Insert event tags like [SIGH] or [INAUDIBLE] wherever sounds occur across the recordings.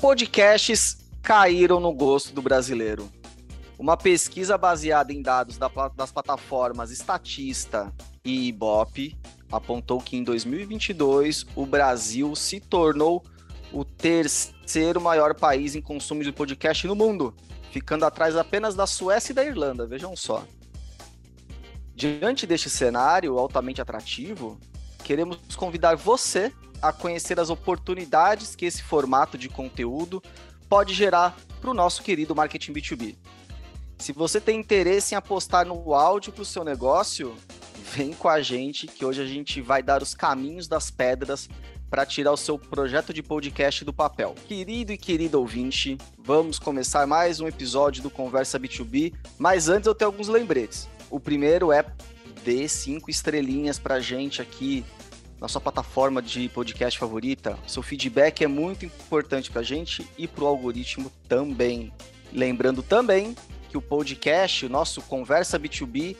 Podcasts caíram no gosto do brasileiro. Uma pesquisa baseada em dados das plataformas Statista e Ibope apontou que em 2022 o Brasil se tornou o terceiro maior país em consumo de podcast no mundo, ficando atrás apenas da Suécia e da Irlanda, vejam só. Diante deste cenário altamente atrativo, queremos convidar você a conhecer as oportunidades que esse formato de conteúdo pode gerar para o nosso querido marketing B2B. Se você tem interesse em apostar no áudio para o seu negócio, vem com a gente que hoje a gente vai dar os caminhos das pedras para tirar o seu projeto de podcast do papel. Querido e querido ouvinte, vamos começar mais um episódio do Conversa B2B, mas antes eu tenho alguns lembretes. O primeiro é dê cinco estrelinhas para a gente aqui na sua plataforma de podcast favorita. Seu feedback é muito importante para a gente e para o algoritmo também. Lembrando também que o podcast, o nosso Conversa B2B,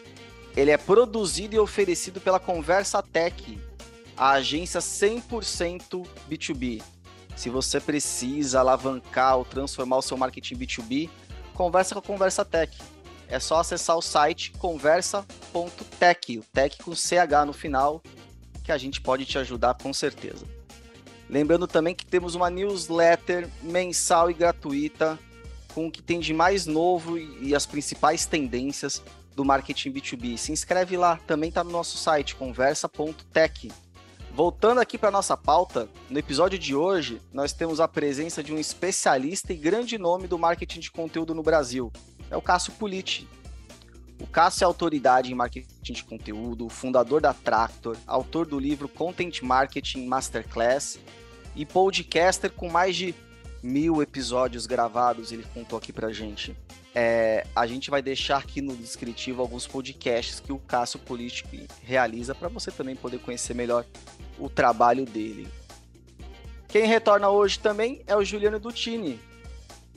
ele é produzido e oferecido pela Conversa Tech, a agência 100% B2B. Se você precisa alavancar ou transformar o seu marketing B2B, conversa com a Conversa Tech. É só acessar o site conversa.tech, o tech com CH no final, que a gente pode te ajudar com certeza. Lembrando também que temos uma newsletter mensal e gratuita com o que tem de mais novo e as principais tendências do marketing B2B. Se inscreve lá, também está no nosso site conversa.tech. Voltando aqui para nossa pauta, no episódio de hoje, nós temos a presença de um especialista e grande nome do marketing de conteúdo no Brasil. É o Cássio Politi. O Cássio é autoridade em marketing de conteúdo, fundador da Tractor, autor do livro Content Marketing Masterclass e podcaster com mais de mil episódios gravados, ele contou aqui pra gente. É, a gente vai deixar aqui no descritivo alguns podcasts que o Cássio Político realiza para você também poder conhecer melhor o trabalho dele. Quem retorna hoje também é o Juliano Dutini,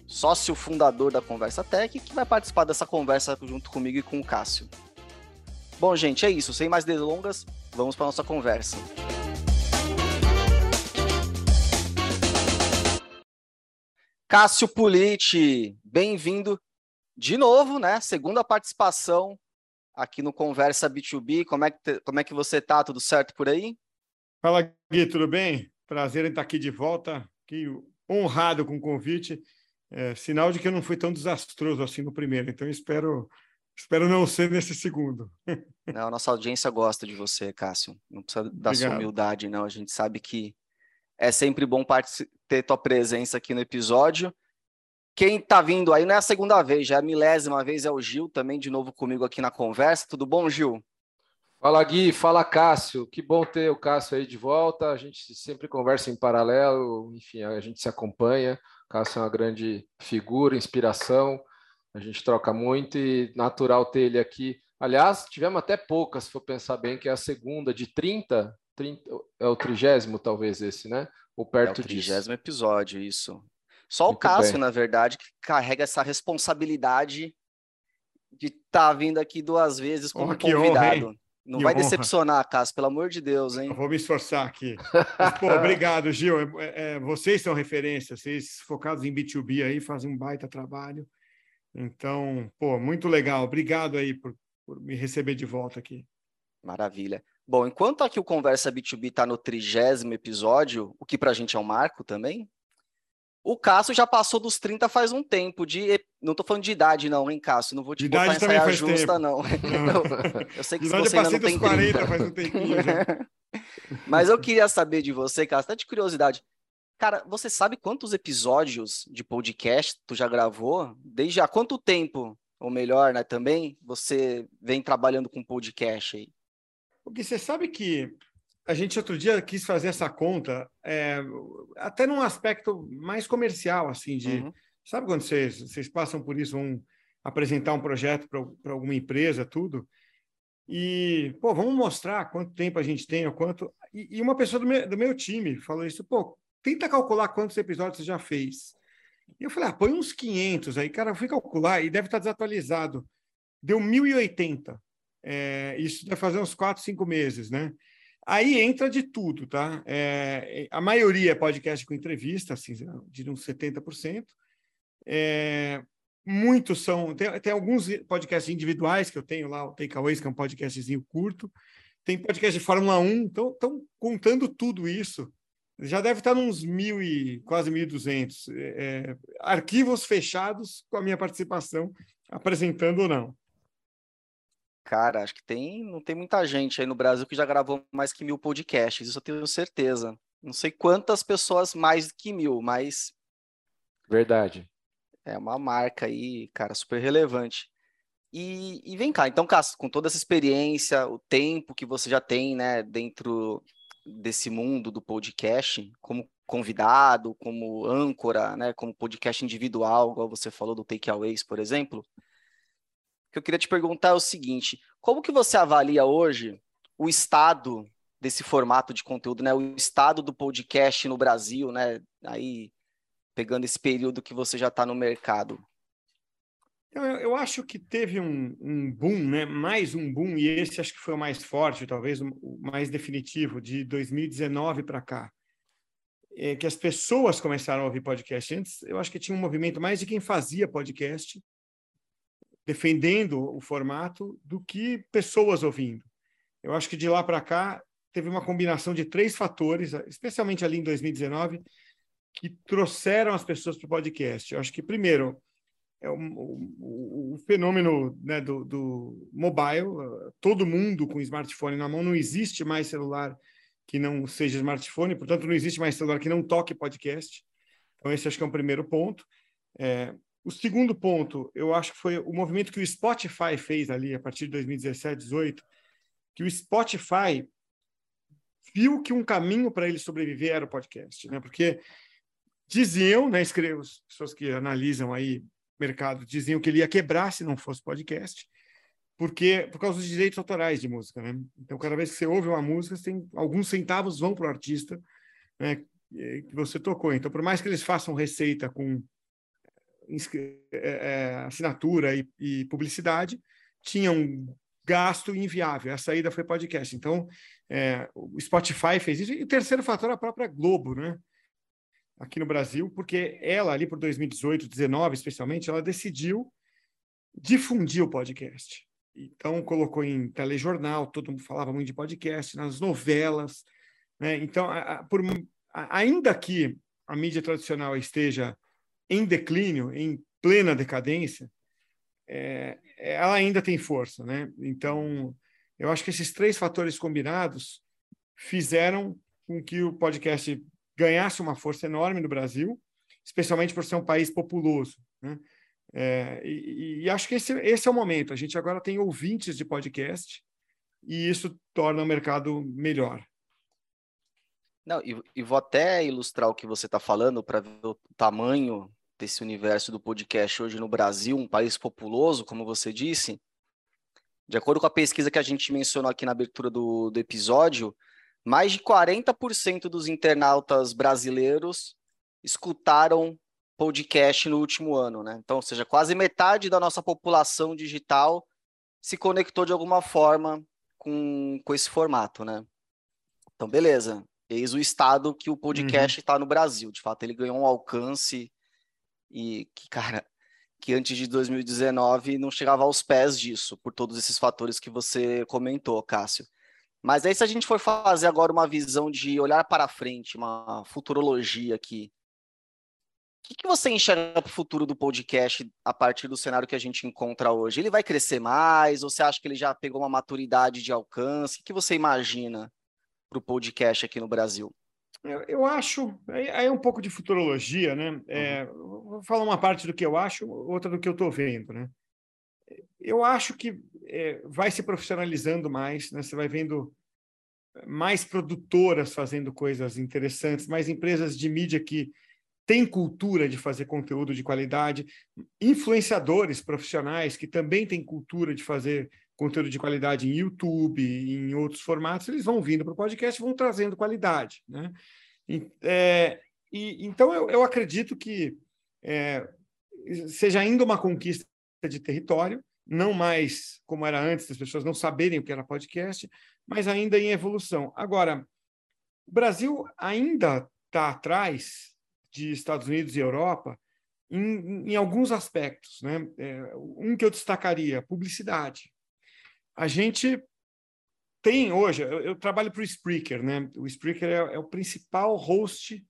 sócio fundador da Conversa Tech, que vai participar dessa conversa junto comigo e com o Cássio. Bom, gente, é isso. Sem mais delongas, vamos para nossa conversa. Cássio Politi, bem-vindo de novo, né? Segunda participação aqui no Conversa B2B. Como é que, como é que você tá? Tudo certo por aí? Fala, Gui, tudo bem? Prazer em estar aqui de volta, aqui, honrado com o convite. É, sinal de que eu não fui tão desastroso assim no primeiro, então espero espero não ser nesse segundo. [LAUGHS] Não, a nossa audiência gosta de você, Cássio. Não precisa da Obrigado. sua humildade, não. A gente sabe que é sempre bom ter tua presença aqui no episódio. Quem está vindo aí não é a segunda vez, já é a milésima vez, é o Gil também de novo comigo aqui na conversa. Tudo bom, Gil? Fala Gui, fala Cássio. Que bom ter o Cássio aí de volta. A gente sempre conversa em paralelo, enfim, a gente se acompanha. O Cássio é uma grande figura, inspiração. A gente troca muito e natural ter ele aqui. Aliás, tivemos até poucas, se for pensar bem, que é a segunda de 30, 30 é o trigésimo talvez esse, né? Ou perto é o trigésimo episódio, isso. Só muito o Cássio, bem. na verdade, que carrega essa responsabilidade de estar tá vindo aqui duas vezes como oh, convidado. Honra, não que vai honra. decepcionar, Cássio, pelo amor de Deus, hein? Eu vou me esforçar aqui. Mas, pô, [LAUGHS] obrigado, Gil. É, é, é, vocês são referência, vocês focados em B2B aí fazem um baita trabalho. Então, pô, muito legal. Obrigado aí por, por me receber de volta aqui. Maravilha. Bom, enquanto aqui o Conversa B2B está no trigésimo episódio, o que para a gente é um marco também, o Cássio já passou dos 30 faz um tempo. De, não estou falando de idade, não, hein, Cássio? Não vou te de botar em saia justa, tempo. não. não. [LAUGHS] [LAUGHS] eu, sei que idade você ainda não tem 40, 30. faz um tempinho. [LAUGHS] Mas eu queria saber de você, Cássio, até de curiosidade. Cara, você sabe quantos episódios de podcast tu já gravou? Desde há quanto tempo, ou melhor, né, também, você vem trabalhando com podcast aí? Porque você sabe que a gente outro dia quis fazer essa conta, é, até num aspecto mais comercial, assim, de uhum. sabe quando vocês, vocês passam por isso, vão apresentar um projeto para alguma empresa, tudo, e pô, vamos mostrar quanto tempo a gente tem, ou quanto. E, e uma pessoa do meu, do meu time falou isso, pô, tenta calcular quantos episódios você já fez. E eu falei, ah, põe uns 500 aí, cara, eu fui calcular e deve estar desatualizado. Deu 1080. É, isso deve fazer uns 4, 5 meses, né? Aí entra de tudo, tá? É, a maioria é podcast com entrevista, assim, de uns 70%. É, muitos são. Tem, tem, alguns podcasts individuais que eu tenho lá, o Takeaways, que é um podcastzinho curto. Tem podcast de Fórmula 1, então estão contando tudo isso. Já deve estar uns mil e quase 1.200 é, arquivos fechados com a minha participação, apresentando ou não. Cara, acho que tem, não tem muita gente aí no Brasil que já gravou mais que mil podcasts, isso eu tenho certeza. Não sei quantas pessoas mais que mil, mas. Verdade. É uma marca aí, cara, super relevante. E, e vem cá, então, Cássio, com toda essa experiência, o tempo que você já tem, né, dentro desse mundo do podcast, como convidado, como âncora, né, como podcast individual, igual você falou do Takeaways, por exemplo, que eu queria te perguntar é o seguinte: como que você avalia hoje o estado desse formato de conteúdo, né? O estado do podcast no Brasil, né? Aí pegando esse período que você já está no mercado. Eu, eu, acho que teve um, um, boom, né? Mais um boom e esse acho que foi o mais forte, talvez o mais definitivo de 2019 para cá. É que as pessoas começaram a ouvir podcast antes. Eu acho que tinha um movimento mais de quem fazia podcast defendendo o formato do que pessoas ouvindo. Eu acho que de lá para cá teve uma combinação de três fatores, especialmente ali em 2019, que trouxeram as pessoas para o podcast. Eu acho que, primeiro, é o, o, o fenômeno né, do, do, mobile, todo mundo com smartphone na mão, não existe mais celular que não seja smartphone, portanto, não existe mais celular que não toque podcast. Então, esse acho que é um primeiro ponto. É, o segundo ponto, eu acho que foi o movimento que o Spotify fez ali a partir de 2017, 2018, que o Spotify viu que um caminho para ele sobreviver era o podcast, né? Porque diziam, né, escrevo, pessoas que analisam aí mercado, diziam que ele ia quebrar se não fosse podcast, porque por causa dos direitos autorais de música, né? Então, cada vez que você ouve uma música, tem alguns centavos vão para o artista, né, que você tocou. Então, por mais que eles façam receita com é, é, assinatura e, e, publicidade, tinha um gasto inviável. A saída foi podcast. Então, é, o Spotify fez isso. E o terceiro fator a própria Globo, né? Aqui no Brasil, porque ela, ali por 2018, 2019 especialmente, ela decidiu difundir o podcast. Então, colocou em telejornal, todo mundo falava muito de podcast, nas novelas. Né? Então, a, a, por, a, ainda que a mídia tradicional esteja em declínio, em plena decadência, é, ela ainda tem força, né? Então, eu acho que esses três fatores combinados fizeram com que o podcast ganhasse uma força enorme no Brasil, especialmente por ser um país populoso, né? É, e, e, acho que esse, esse é o momento. A gente agora tem ouvintes de podcast e isso torna o mercado melhor. Não, e, e vou até ilustrar o que você está falando para ver o tamanho desse universo do podcast hoje no Brasil, um país populoso, como você disse, de acordo com a pesquisa que a gente mencionou aqui na abertura do, do episódio, mais de 40% dos internautas brasileiros escutaram podcast no último ano, né? Então, ou seja, quase metade da nossa população digital se conectou de alguma forma com, com esse formato, né? Então, beleza. Eis o estado que o podcast está uhum. no Brasil. De fato, ele ganhou um alcance e que, cara, que antes de 2019 não chegava aos pés disso, por todos esses fatores que você comentou, Cássio. Mas aí, se a gente for fazer agora uma visão de olhar para frente, uma futurologia aqui, o que, que você enxerga para o futuro do podcast a partir do cenário que a gente encontra hoje? Ele vai crescer mais? Ou você acha que ele já pegou uma maturidade de alcance? O que você imagina para o podcast aqui no Brasil? Eu, eu acho, aí é um pouco de futurologia, né? É, vou falar uma parte do que eu acho, outra do que eu estou vendo, né? Eu acho que é, vai se profissionalizando mais, né? Você vai vendo mais produtoras fazendo coisas interessantes, mais empresas de mídia que têm cultura de fazer conteúdo de qualidade, influenciadores profissionais que também têm cultura de fazer conteúdo de qualidade em YouTube, em outros formatos, eles vão vindo para o podcast vão trazendo qualidade. Né? E, é, e, então, eu, eu acredito que é, seja ainda uma conquista de território, não mais como era antes, as pessoas não saberem o que era podcast, mas ainda em evolução. Agora, o Brasil ainda está atrás de Estados Unidos e Europa em, em alguns aspectos. Né? É, um que eu destacaria, publicidade. A gente tem hoje, eu, eu trabalho para o Spreaker, né? O Spreaker é, é, o principal host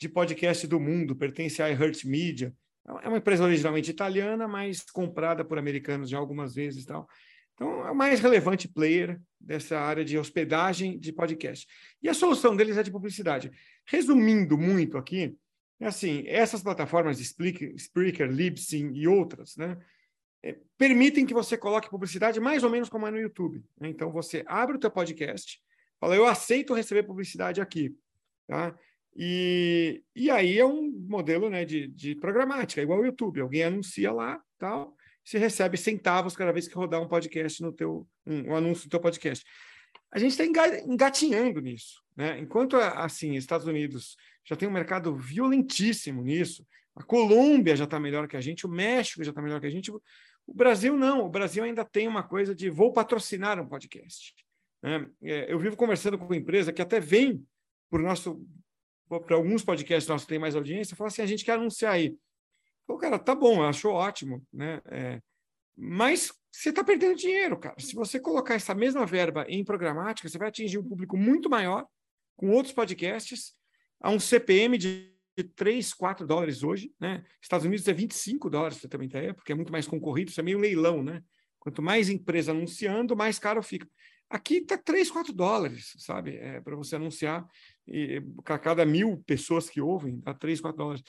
de podcast do mundo, pertence à iHeartMedia. É uma empresa originalmente italiana, mas comprada por americanos já algumas vezes tal. Então, é o mais relevante player dessa área de hospedagem de podcast. E a solução deles é de publicidade. Resumindo muito aqui, é assim, essas plataformas, Spreaker, Spreaker Libsyn e outras, né? É, permitem que você coloque publicidade mais ou menos como é no YouTube. Né? Então, você abre o teu podcast, fala, eu aceito receber publicidade aqui. Tá? E, e aí é um modelo né, de, de programática, igual o YouTube. Alguém anuncia lá, tal, você recebe centavos cada vez que rodar um podcast no teu, um, um anúncio do teu podcast. A gente está engatinhando nisso. Né? Enquanto, assim, Estados Unidos já tem um mercado violentíssimo nisso, a Colômbia já está melhor que a gente, o México já está melhor que a gente, o Brasil não, o Brasil ainda tem uma coisa de vou patrocinar um podcast. Né? É, eu vivo conversando com uma empresa que até vem por nosso para alguns podcasts nossos tem mais audiência, fala assim, a gente quer anunciar aí. O cara, tá bom, achou ótimo, né? É, mas você está perdendo dinheiro, cara. Se você colocar essa mesma verba em programática, você vai atingir um público muito maior com outros podcasts a um CPM de de 3, 4 dólares hoje, né? Estados Unidos é 25 dólares, você também tem, porque é muito mais concorrido, isso é meio leilão, né? Quanto mais empresa anunciando, mais caro fica. Aqui está 3, 4 dólares, sabe? É, para você anunciar, e a cada mil pessoas que ouvem, dá 3, 4 dólares.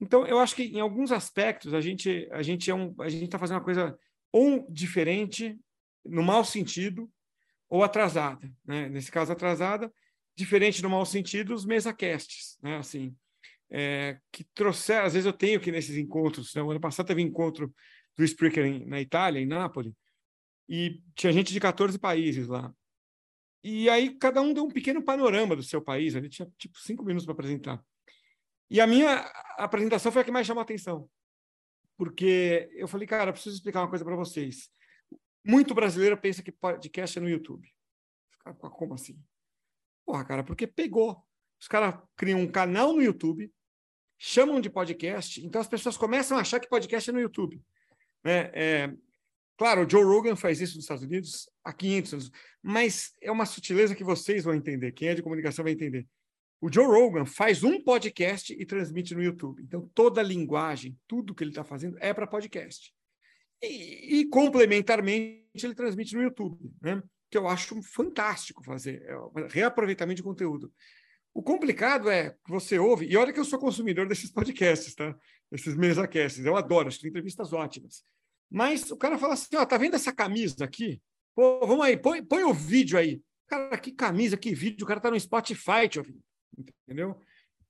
Então, eu acho que em alguns aspectos a gente a gente é um, a gente está fazendo uma coisa ou diferente, no mau sentido, ou atrasada. Né? Nesse caso, atrasada, diferente no mau sentido, os mesa casts, né? Assim, é, que trouxer, às vezes eu tenho que nesses encontros, né? o ano passado teve encontro do Spreaker na Itália, em Nápoles, e tinha gente de 14 países lá. E aí cada um deu um pequeno panorama do seu país, ali tinha tipo cinco minutos para apresentar. E a minha apresentação foi a que mais chamou a atenção, porque eu falei, cara, preciso explicar uma coisa para vocês. Muito brasileiro pensa que podcast é no YouTube. Como assim? Porra, cara, porque pegou. Os caras criam um canal no YouTube, chamam de podcast, então as pessoas começam a achar que podcast é no YouTube. Né? É, claro, o Joe Rogan faz isso nos Estados Unidos há 500 anos, mas é uma sutileza que vocês vão entender, quem é de comunicação vai entender. O Joe Rogan faz um podcast e transmite no YouTube. Então, toda a linguagem, tudo que ele está fazendo é para podcast. E, e, complementarmente, ele transmite no YouTube, né? que eu acho fantástico fazer, é um reaproveitamento de conteúdo. O complicado é que você ouve, e olha que eu sou consumidor desses podcasts, tá? Esses mesacasts, eu adoro, acho que entrevistas ótimas. Mas o cara fala assim: ó, tá vendo essa camisa aqui? Pô, vamos aí, põe, põe o vídeo aí. Cara, que camisa, que vídeo, o cara tá no Spotify, ouvindo, entendeu?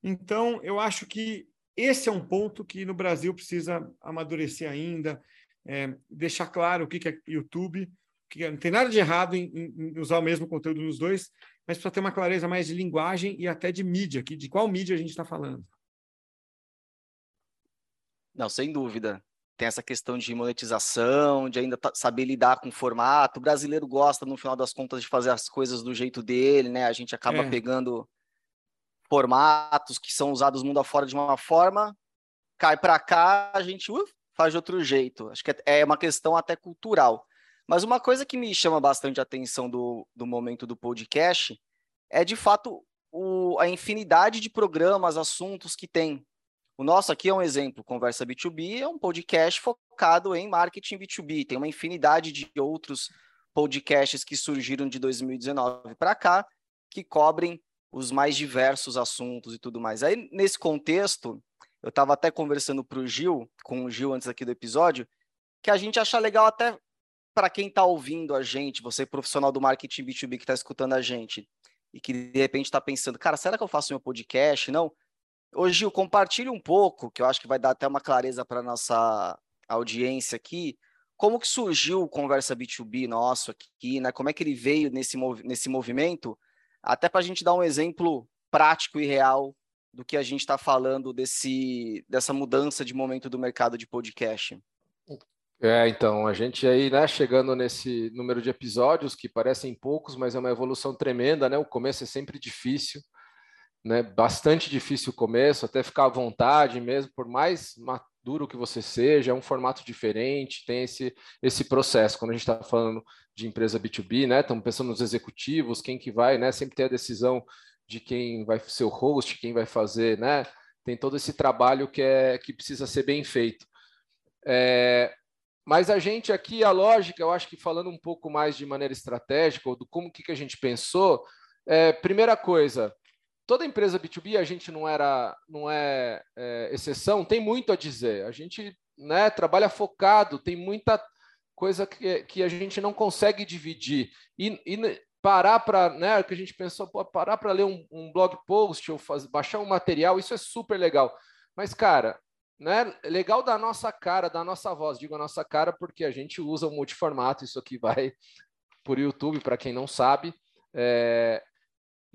Então, eu acho que esse é um ponto que no Brasil precisa amadurecer ainda, é, deixar claro o que, que é YouTube, que não tem nada de errado em, em usar o mesmo conteúdo nos dois, mas precisa ter uma clareza mais de linguagem e até de mídia, que, de qual mídia a gente está falando. Não, sem dúvida. Tem essa questão de monetização, de ainda saber lidar com o formato. O brasileiro gosta, no final das contas, de fazer as coisas do jeito dele, né? A gente acaba é. pegando formatos que são usados mundo afora de uma forma, cai para cá, a gente uh, faz de outro jeito. Acho que é, é uma questão até cultural. Mas uma coisa que me chama bastante a atenção do, do momento do podcast é, de fato, o, a infinidade de programas, assuntos que tem. O nosso aqui é um exemplo, Conversa B2B é um podcast focado em marketing B2B. Tem uma infinidade de outros podcasts que surgiram de 2019 para cá, que cobrem os mais diversos assuntos e tudo mais. Aí, nesse contexto, eu estava até conversando para o Gil, com o Gil antes aqui do episódio, que a gente acha legal até para quem está ouvindo a gente, você profissional do marketing B2B que está escutando a gente e que de repente está pensando, cara, será que eu faço meu podcast? Não. Hoje, Gil, compartilhe um pouco, que eu acho que vai dar até uma clareza para nossa audiência aqui, como que surgiu o Conversa B2B nosso aqui, né? Como é que ele veio nesse, nesse movimento, até para a gente dar um exemplo prático e real do que a gente está falando desse, dessa mudança de momento do mercado de podcast. É, então, a gente aí, né, chegando nesse número de episódios que parecem poucos, mas é uma evolução tremenda, né? O começo é sempre difícil, né? Bastante difícil o começo, até ficar à vontade mesmo, por mais maduro que você seja, é um formato diferente, tem esse, esse processo. Quando a gente está falando de empresa B2B, né? Estamos pensando nos executivos, quem que vai, né? Sempre tem a decisão de quem vai ser o host, quem vai fazer, né? Tem todo esse trabalho que é que precisa ser bem feito. É, mas a gente aqui, a lógica, eu acho que falando um pouco mais de maneira estratégica, ou do como que, que a gente pensou, é, primeira coisa, toda empresa B2B, a gente não era, não é, é, exceção, tem muito a dizer. A gente né, trabalha focado, tem muita coisa que, que a gente não consegue dividir. E, e parar para, né, que a gente pensou, pô, parar para ler um, um, blog post ou faz, baixar um material, isso é super legal. Mas, cara, né? Legal da nossa cara, da nossa voz. Digo a nossa cara porque a gente usa o multiformato. Isso aqui vai [LAUGHS] por YouTube, para quem não sabe. É...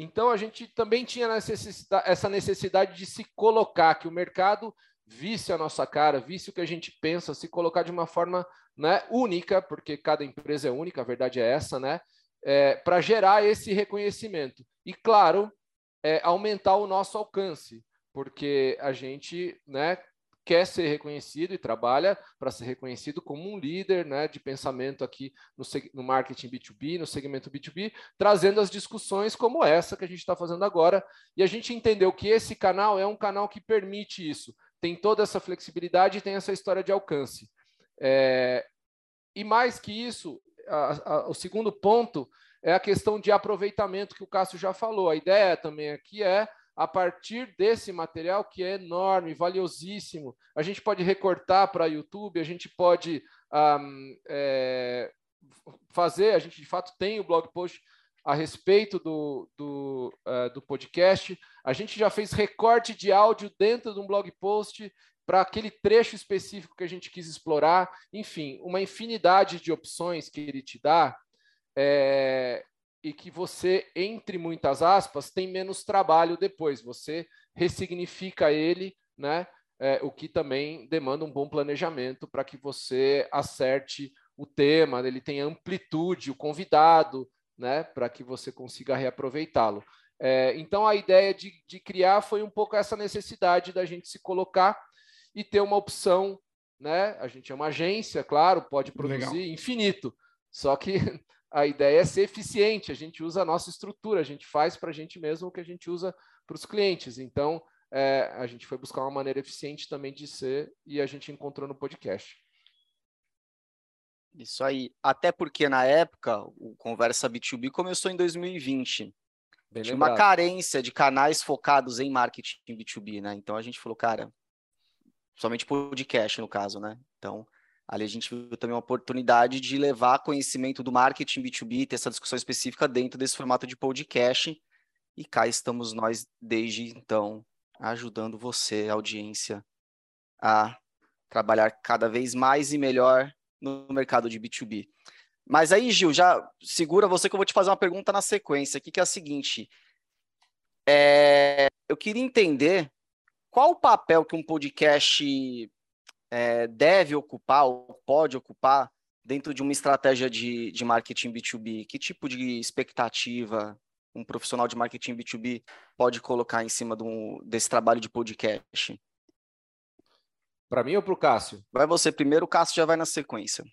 Então a gente também tinha necessidade, essa necessidade de se colocar, que o mercado visse a nossa cara, visse o que a gente pensa, se colocar de uma forma né, única, porque cada empresa é única, a verdade é essa, né? É, para gerar esse reconhecimento. E, claro, é, aumentar o nosso alcance, porque a gente né, quer ser reconhecido e trabalha para ser reconhecido como um líder né, de pensamento aqui no, no, marketing B2B, no segmento B2B, trazendo as discussões como essa que a gente está fazendo agora. E a gente entendeu que esse canal é um canal que permite isso, tem toda essa flexibilidade e tem essa história de alcance. É, e mais que isso, a, a, o segundo ponto é a questão de aproveitamento que o Cássio já falou. A ideia também aqui é a partir desse material que é enorme, valiosíssimo. A gente pode recortar para YouTube, a gente pode um, é, fazer, a gente de fato tem o blog post a respeito do, do, uh, do podcast. A gente já fez recorte de áudio dentro de um blog post para aquele trecho específico que a gente quis explorar. Enfim, uma infinidade de opções que ele te dá. É, e que você, entre muitas aspas, tem menos trabalho depois. Você ressignifica ele, né? É, o que também demanda um bom planejamento para que você acerte o tema, ele tem amplitude, o convidado, né? Para que você consiga reaproveitá-lo. É, então, a ideia de, de criar foi um pouco essa necessidade da gente se colocar e ter uma opção, né? A gente é uma agência, claro, pode produzir Legal. infinito, só que a ideia é ser eficiente, a gente usa a nossa estrutura, a gente faz para a gente mesmo o que a gente usa para os clientes. Então, é, a gente foi buscar uma maneira eficiente também de ser e a gente encontrou no podcast. Isso aí. Até porque na época o Conversa B2B começou em 2020. Bem Tinha lembrado. uma carência de canais focados em marketing B2B, né? Então a gente falou, cara, somente podcast no caso, né? Então Ali a gente viu também uma oportunidade de levar conhecimento do marketing B2B, ter essa discussão específica dentro desse formato de podcast. E cá estamos nós desde então, ajudando você, audiência, a trabalhar cada vez mais e melhor no mercado de B2B. Mas aí, Gil, já segura você que eu vou te fazer uma pergunta na sequência aqui, que é a seguinte. É, eu queria entender qual o papel que um podcast é, deve ocupar ou pode ocupar dentro de uma estratégia de, de marketing B2B? Que tipo de expectativa um profissional de marketing B2B pode colocar em cima desse trabalho de podcast? Para mim ou para o Cássio? Vai você primeiro, o Cássio já vai na sequência.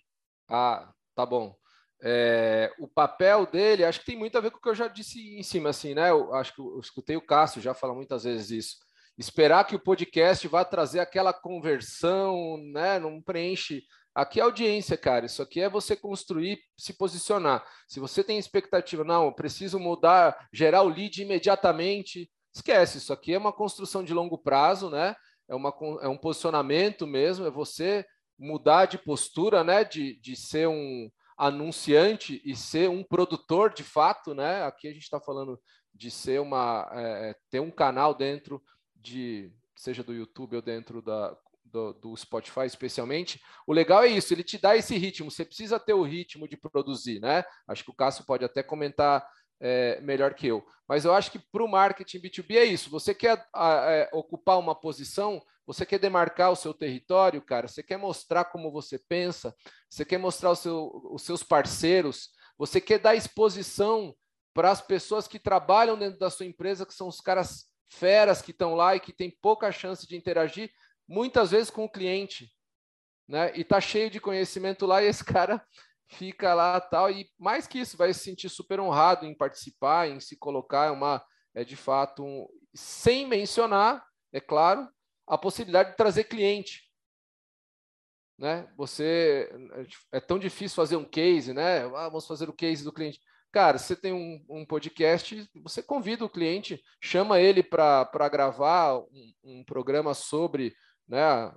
Ah, tá bom. É, o papel dele, acho que tem muito a ver com o que eu já disse em cima, assim, né? Eu acho que eu escutei o Cássio já falar muitas vezes isso esperar que o podcast vá trazer aquela conversão, né? Não preenche. Aqui é audiência, cara. Isso aqui é você construir, se posicionar. Se você tem expectativa, não, eu preciso mudar, gerar o lead imediatamente, esquece. Isso aqui é uma construção de longo prazo, né? É, uma, é um posicionamento mesmo, é você mudar de postura, né? De, de ser um anunciante e ser um produtor de fato, né? Aqui a gente está falando de ser uma é, ter um canal dentro de seja do YouTube ou dentro da, do, do, Spotify especialmente, o legal é isso, ele te dá esse ritmo, você precisa ter o ritmo de produzir, né? Acho que o Cássio pode até comentar é, melhor que eu. Mas eu acho que para o marketing B2B é isso. Você quer a, é, ocupar uma posição, você quer demarcar o seu território, cara, você quer mostrar como você pensa, você quer mostrar seu, os seus parceiros, você quer dar exposição para as pessoas que trabalham dentro da sua empresa, que são os caras feras que estão lá e que têm pouca chance de interagir, muitas vezes com o cliente. Né? E tá cheio de conhecimento lá e esse [LAUGHS] cara fica lá tal e mais que isso vai se sentir super honrado em participar, em se colocar é uma é de fato um, sem mencionar, é claro, a possibilidade de trazer cliente. Né? Você é tão difícil fazer um case, né? Ah, vamos fazer o case do cliente. Cara, você tem um, um podcast, você convida o cliente, chama ele para gravar um, um, programa sobre né,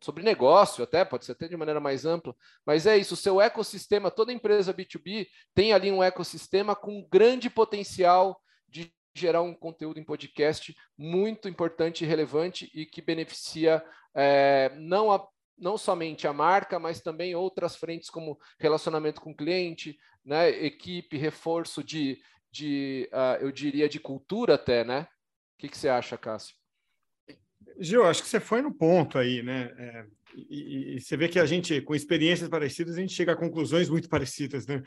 sobre negócio até, pode ser até de maneira mais ampla, mas é isso, o seu ecossistema, toda empresa B2B tem ali um ecossistema com grande potencial de gerar um conteúdo em podcast muito importante e relevante e que beneficia é, não, a, não somente a marca, mas também outras frentes como relacionamento com o cliente, né, equipe, reforço de, de uh, eu diria, de cultura até, né? O que, que você acha, Cássio? Gil, acho que você foi no ponto aí, né? É, e, e, você vê que a gente, com experiências parecidas, a gente chega a conclusões muito parecidas, né?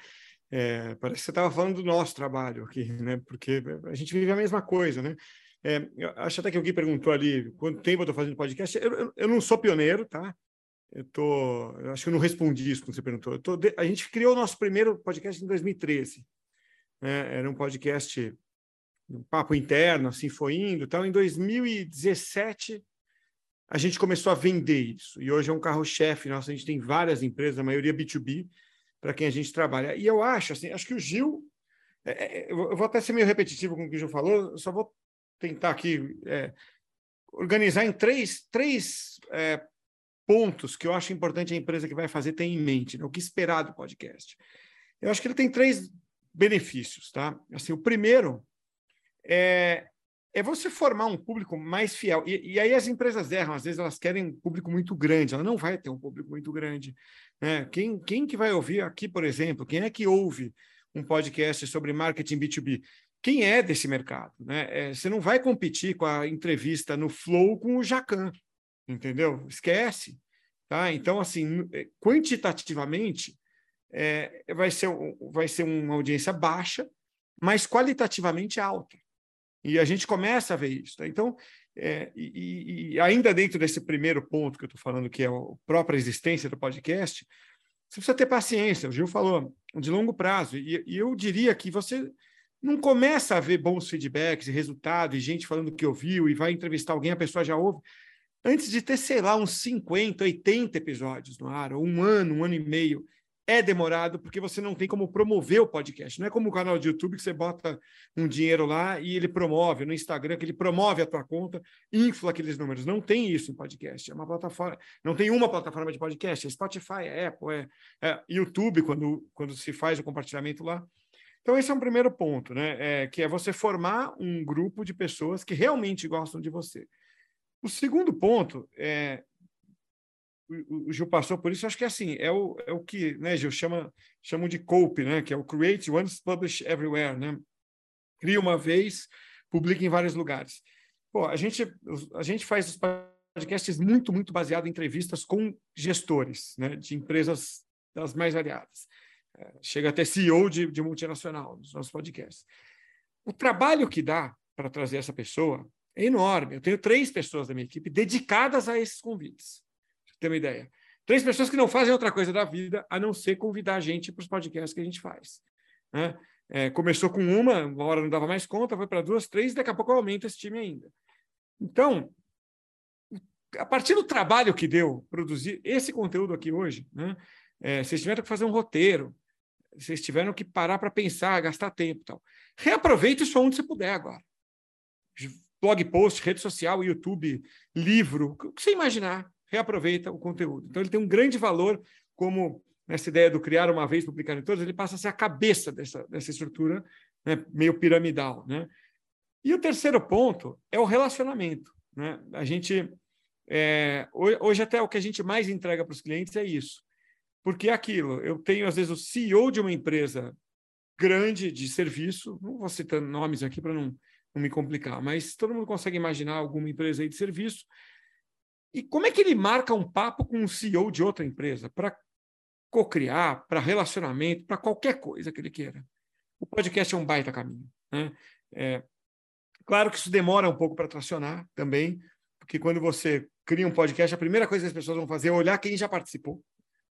É, parece que você estava falando do nosso trabalho aqui, né? Porque a gente vive a mesma coisa, né? É, acho até que alguém perguntou ali quanto tempo eu estou fazendo podcast. Eu, eu, eu, não sou pioneiro, tá? Eu tô, eu acho que eu não respondi isso quando você perguntou. De, a gente criou o nosso primeiro podcast em 2013. Né? Era um podcast um papo interno, assim foi indo. Então, em 2017, a gente começou a vender isso. E hoje é um carro-chefe nosso. A gente tem várias empresas, a maioria B2B, para quem a gente trabalha. E eu acho, assim, acho que o Gil. É, é, eu vou até ser meio repetitivo com o que o Gil falou, só vou tentar aqui é, organizar em três, três é, pontos que eu acho importante a empresa que vai fazer ter em mente, né? o que esperar do podcast. Eu acho que ele tem três benefícios, tá? Assim, o primeiro é, é você formar um público mais fiel. E, e, aí as empresas erram, às vezes elas querem um público muito grande, ela não vai ter um público muito grande. Né? Quem, quem que vai ouvir aqui, por exemplo, quem é que ouve um podcast sobre marketing B2B? Quem é desse mercado? Né? É, você não vai competir com a entrevista no Flow com o Jacan, entendeu? Esquece. Tá? Então, assim, é, quantitativamente, é, vai, ser, vai ser uma audiência baixa, mas qualitativamente alta. E a gente começa a ver isso. Tá? Então, é, e, e, ainda dentro desse primeiro ponto que eu estou falando, que é a própria existência do podcast, você precisa ter paciência. O Gil falou, de longo prazo. E, e eu diria que você não começa a ver bons feedbacks e resultados, e gente falando que ouviu, e vai entrevistar alguém, a pessoa já ouve, antes de ter, sei lá, uns 50, 80 episódios no ar, ou um ano, um ano e meio é demorado porque você não tem como promover o podcast. Não é como o canal de YouTube que você bota um dinheiro lá e ele promove, no Instagram que ele promove a tua conta, infla aqueles números. Não tem isso em podcast. É uma plataforma, não tem uma plataforma de podcast, é Spotify, é Apple, é, é YouTube quando, quando se faz o compartilhamento lá. Então esse é um primeiro ponto, né? É, que é você formar um grupo de pessoas que realmente gostam de você. O segundo ponto é o, Gil passou por isso, acho que é assim, é o, é o que, né, Gil, chama, chamam de COPE, né, que é o Create Once, Publish Everywhere, né? Cria uma vez, publica em vários lugares. Pô, a gente, a gente faz os podcasts muito, muito baseado em entrevistas com gestores, né, de empresas das mais variadas. É, chega até CEO de, de multinacional nos nossos podcasts. O trabalho que dá para trazer essa pessoa é enorme. Eu tenho três pessoas da minha equipe dedicadas a esses convites ter uma ideia. Três pessoas que não fazem outra coisa da vida a não ser convidar a gente para os podcasts que a gente faz. Né? É, começou com uma, uma hora não dava mais conta, foi para duas, três, daqui a pouco aumenta esse time ainda. Então, a partir do trabalho que deu produzir esse conteúdo aqui hoje, né? É, vocês tiveram que fazer um roteiro, vocês tiveram que parar para pensar, gastar tempo e tal. Reaproveite isso onde você puder agora. Blog post, rede social, YouTube, livro, o que você imaginar reaproveita o conteúdo. Então, ele tem um grande valor como nessa ideia do criar uma vez, publicar em todos, ele passa a ser a cabeça dessa, dessa estrutura né, meio piramidal. Né? E o terceiro ponto é o relacionamento. Né? A gente, é, hoje até o que a gente mais entrega para os clientes é isso. Porque é aquilo, eu tenho às vezes o CEO de uma empresa grande de serviço, não vou citar nomes aqui para não, não me complicar, mas todo mundo consegue imaginar alguma empresa aí de serviço. E como é que ele marca um papo com um CEO de outra empresa para cocriar, para relacionamento, para qualquer coisa que ele queira? O podcast é um baita caminho. Né? É, claro que isso demora um pouco para tracionar também, porque quando você cria um podcast, a primeira coisa que as pessoas vão fazer é olhar quem já participou.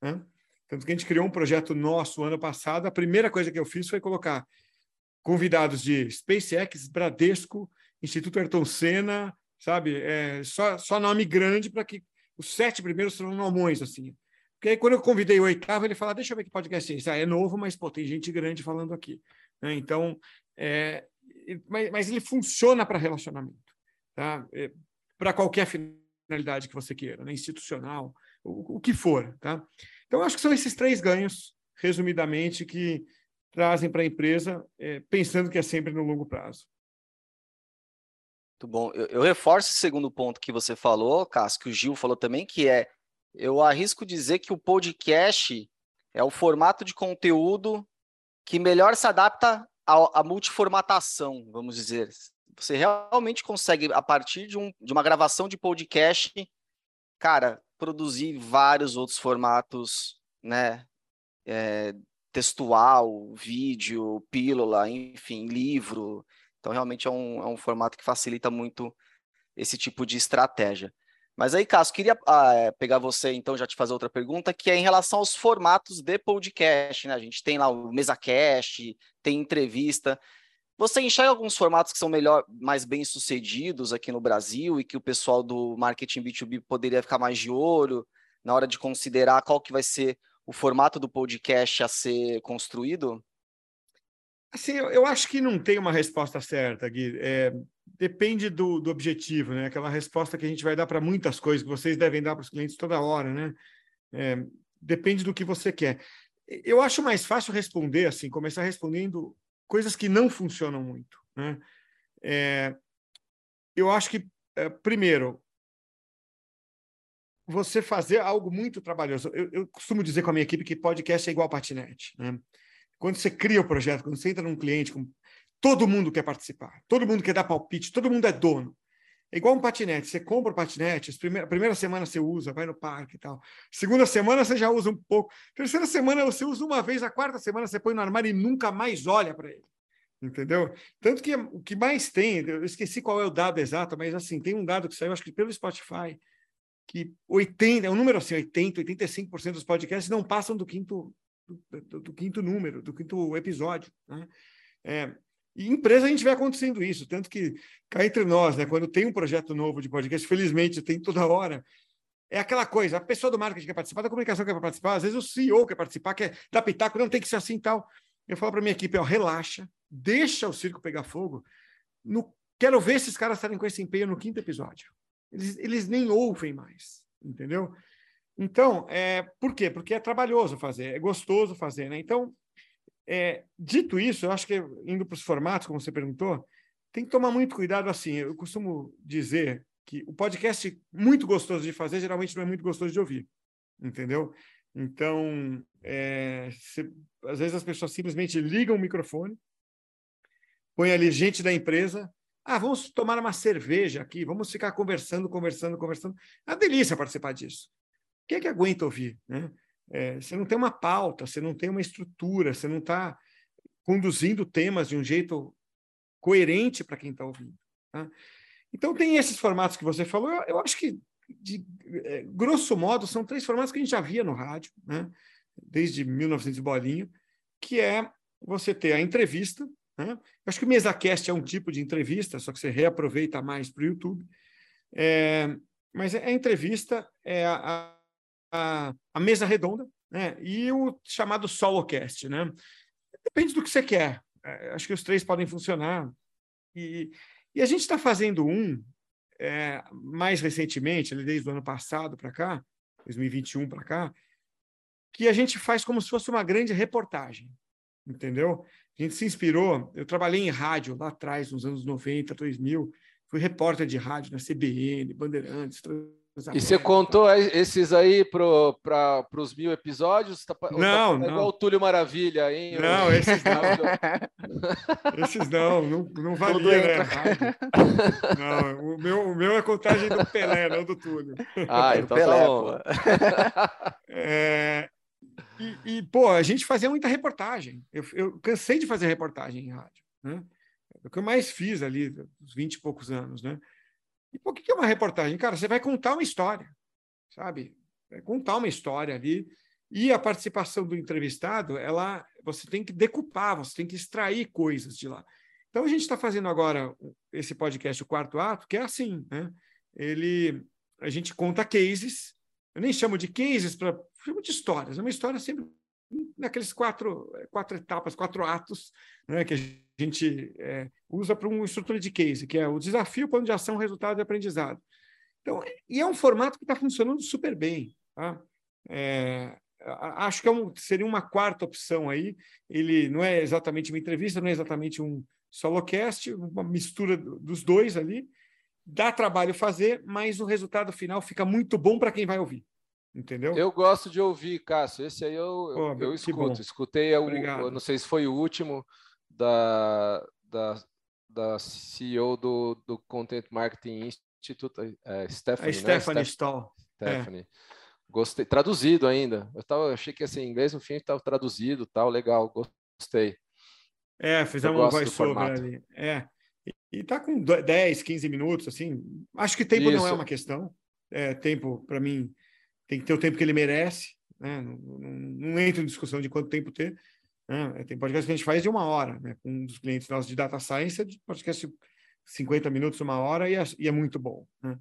Né? Tanto que a gente criou um projeto nosso ano passado. A primeira coisa que eu fiz foi colocar convidados de SpaceX, Bradesco, Instituto Ayrton Senna, sabe? É, só, só nome grande para que os sete primeiros sejam nomões, assim. Porque aí, quando eu convidei o oitavo, ele falou: deixa eu ver que podcast é esse. Ah, é novo, mas pô, tem gente grande falando aqui. Né? Então, é, mas, mas, ele funciona para relacionamento, tá? É, para qualquer finalidade que você queira, né? institucional, o, o que for, tá? Então, acho que são esses três ganhos, resumidamente, que trazem para a empresa, é, pensando que é sempre no longo prazo. Muito bom. Eu, eu, reforço o segundo ponto que você falou, Cássio, que o Gil falou também, que é, eu arrisco dizer que o podcast é o formato de conteúdo que melhor se adapta à, à multiformatação, vamos dizer. Você realmente consegue, a partir de, um, de uma gravação de podcast, cara, produzir vários outros formatos, né? É, textual, vídeo, pílula, enfim, livro. Então, realmente é um, é um formato que facilita muito esse tipo de estratégia. Mas aí, Cássio, queria ah, pegar você, então, já te fazer outra pergunta, que é em relação aos formatos de podcast, né? A gente tem lá o MesaCast, tem entrevista. Você enxerga alguns formatos que são melhor, mais bem sucedidos aqui no Brasil e que o pessoal do marketing B2B poderia ficar mais de olho na hora de considerar qual que vai ser o formato do podcast a ser construído? Assim, eu, eu acho que não tem uma resposta certa, Gui. É, depende do, do objetivo, né? Aquela resposta que a gente vai dar para muitas coisas, que vocês devem dar para os clientes toda hora, né? É, depende do que você quer. Eu acho mais fácil responder assim, começar respondendo coisas que não funcionam muito. Né? É, eu acho que, é, primeiro, você fazer algo muito trabalhoso. Eu, eu, costumo dizer com a minha equipe que podcast é igual patinete. Né? Quando você cria o projeto, quando você entra num cliente, todo mundo quer participar, todo mundo quer dar palpite, todo mundo é dono. É igual um patinete. Você compra o patinete, a primeira semana você usa, vai no parque e tal. Segunda semana você já usa um pouco. Terceira semana você usa uma vez, a quarta semana você põe no armário e nunca mais olha para ele. Entendeu? Tanto que o que mais tem, eu esqueci qual é o dado exato, mas assim, tem um dado que saiu, acho que pelo Spotify, que 80, é um número assim, 80, 85% dos podcasts não passam do quinto do, do quinto número, do quinto episódio. Né? É, e em empresa a gente vê acontecendo isso, tanto que cá entre nós, né, quando tem um projeto novo de podcast, felizmente tem toda hora, é aquela coisa, a pessoa do marketing quer participar, da comunicação quer participar, às vezes o CEO quer participar, quer dar pitaco, não tem que ser assim e tal. Eu falo para minha equipe, ó, relaxa, deixa o circo pegar fogo. No, quero ver esses caras estarem com esse empenho no quinto episódio. Eles, eles nem ouvem mais, entendeu? Então, é, por quê? Porque é trabalhoso fazer, é gostoso fazer, né? Então, é, dito isso, eu acho que indo para os formatos, como você perguntou, tem que tomar muito cuidado assim. Eu costumo dizer que o podcast muito gostoso de fazer geralmente não é muito gostoso de ouvir, entendeu? Então, é, se, às vezes as pessoas simplesmente ligam o microfone, põe ali gente da empresa, ah, vamos tomar uma cerveja aqui, vamos ficar conversando, conversando, conversando. É uma delícia participar disso. Quem é que aguenta ouvir, né? É, você não tem uma pauta, você não tem uma estrutura, você não está conduzindo temas de um jeito coerente para quem está ouvindo. Tá? Então, tem esses formatos que você falou, eu, eu acho que, de, é, grosso modo, são três formatos que a gente já via no rádio, né? desde 1900 bolinho, que é você ter a entrevista, né? acho que o MesaCast é um tipo de entrevista, só que você reaproveita mais para o YouTube, é, mas a entrevista é a, a, a mesa redonda né? e o chamado solocast. Né? Depende do que você quer. É, acho que os três podem funcionar. E, e a gente está fazendo um é, mais recentemente, desde o ano passado para cá, 2021 para cá, que a gente faz como se fosse uma grande reportagem, entendeu? A gente se inspirou, eu trabalhei em rádio lá atrás, nos anos 90, 2000, fui repórter de rádio na CBN, Bandeirantes, E você contou esses aí para os mil episódios? Tá, não, tá, não. igual o Túlio Maravilha, hein? Não, esses não. [LAUGHS] esses não, não, não valia, né? [LAUGHS] Não, o meu, o meu é contagem do Pelé, não do Túlio. Ah, então tá Pelé, tá bom. [LAUGHS] É, e, e, pô, a gente fazia muita reportagem. Eu, eu cansei de fazer reportagem em rádio. Né? É o que eu mais fiz ali, uns 20 e poucos anos, né? E por que é uma reportagem? Cara, você vai contar uma história, sabe? Vai contar uma história ali. E a participação do entrevistado, ela, você tem que decupar, você tem que extrair coisas de lá. Então a gente está fazendo agora esse podcast, o quarto ato, que é assim, né? Ele, a gente conta cases. Eu nem chamo de cases para chamo de histórias. É uma história sempre naqueles quatro, quatro etapas, quatro atos, né, que a gente é, usa para uma estrutura de case, que é o desafio, plano de ação, resultado e aprendizado. Então, e é um formato que está funcionando super bem. Tá? É, acho que é um, seria uma quarta opção aí. Ele não é exatamente uma entrevista, não é exatamente um solocast, uma mistura dos dois ali. Dá trabalho fazer, mas o resultado final fica muito bom para quem vai ouvir. Entendeu? Eu gosto de ouvir, Cássio. Esse aí eu, Pô, eu escuto. Escutei, eu, eu, não sei se foi o último da, da, da CEO do, do Content Marketing Institute, é, Stephanie. A né? Stephanie Stahl. Stephanie. É. Gostei. Traduzido ainda. Eu, tava, achei que assim, em inglês no fim estava traduzido, tal, legal, gostei. É, fizemos um voiceover ali. É. E está com 10, 15 minutos, assim. Acho que tempo Isso. não é uma questão. É, tempo, para mim, tem que ter o tempo que ele merece, né? não, não, não entra em discussão de quanto tempo ter. Né? Tem podcast que a gente faz de uma hora, né? com um dos clientes nossos de data science, é de podcast de 50 minutos, uma hora, e é, e é muito bom. Né?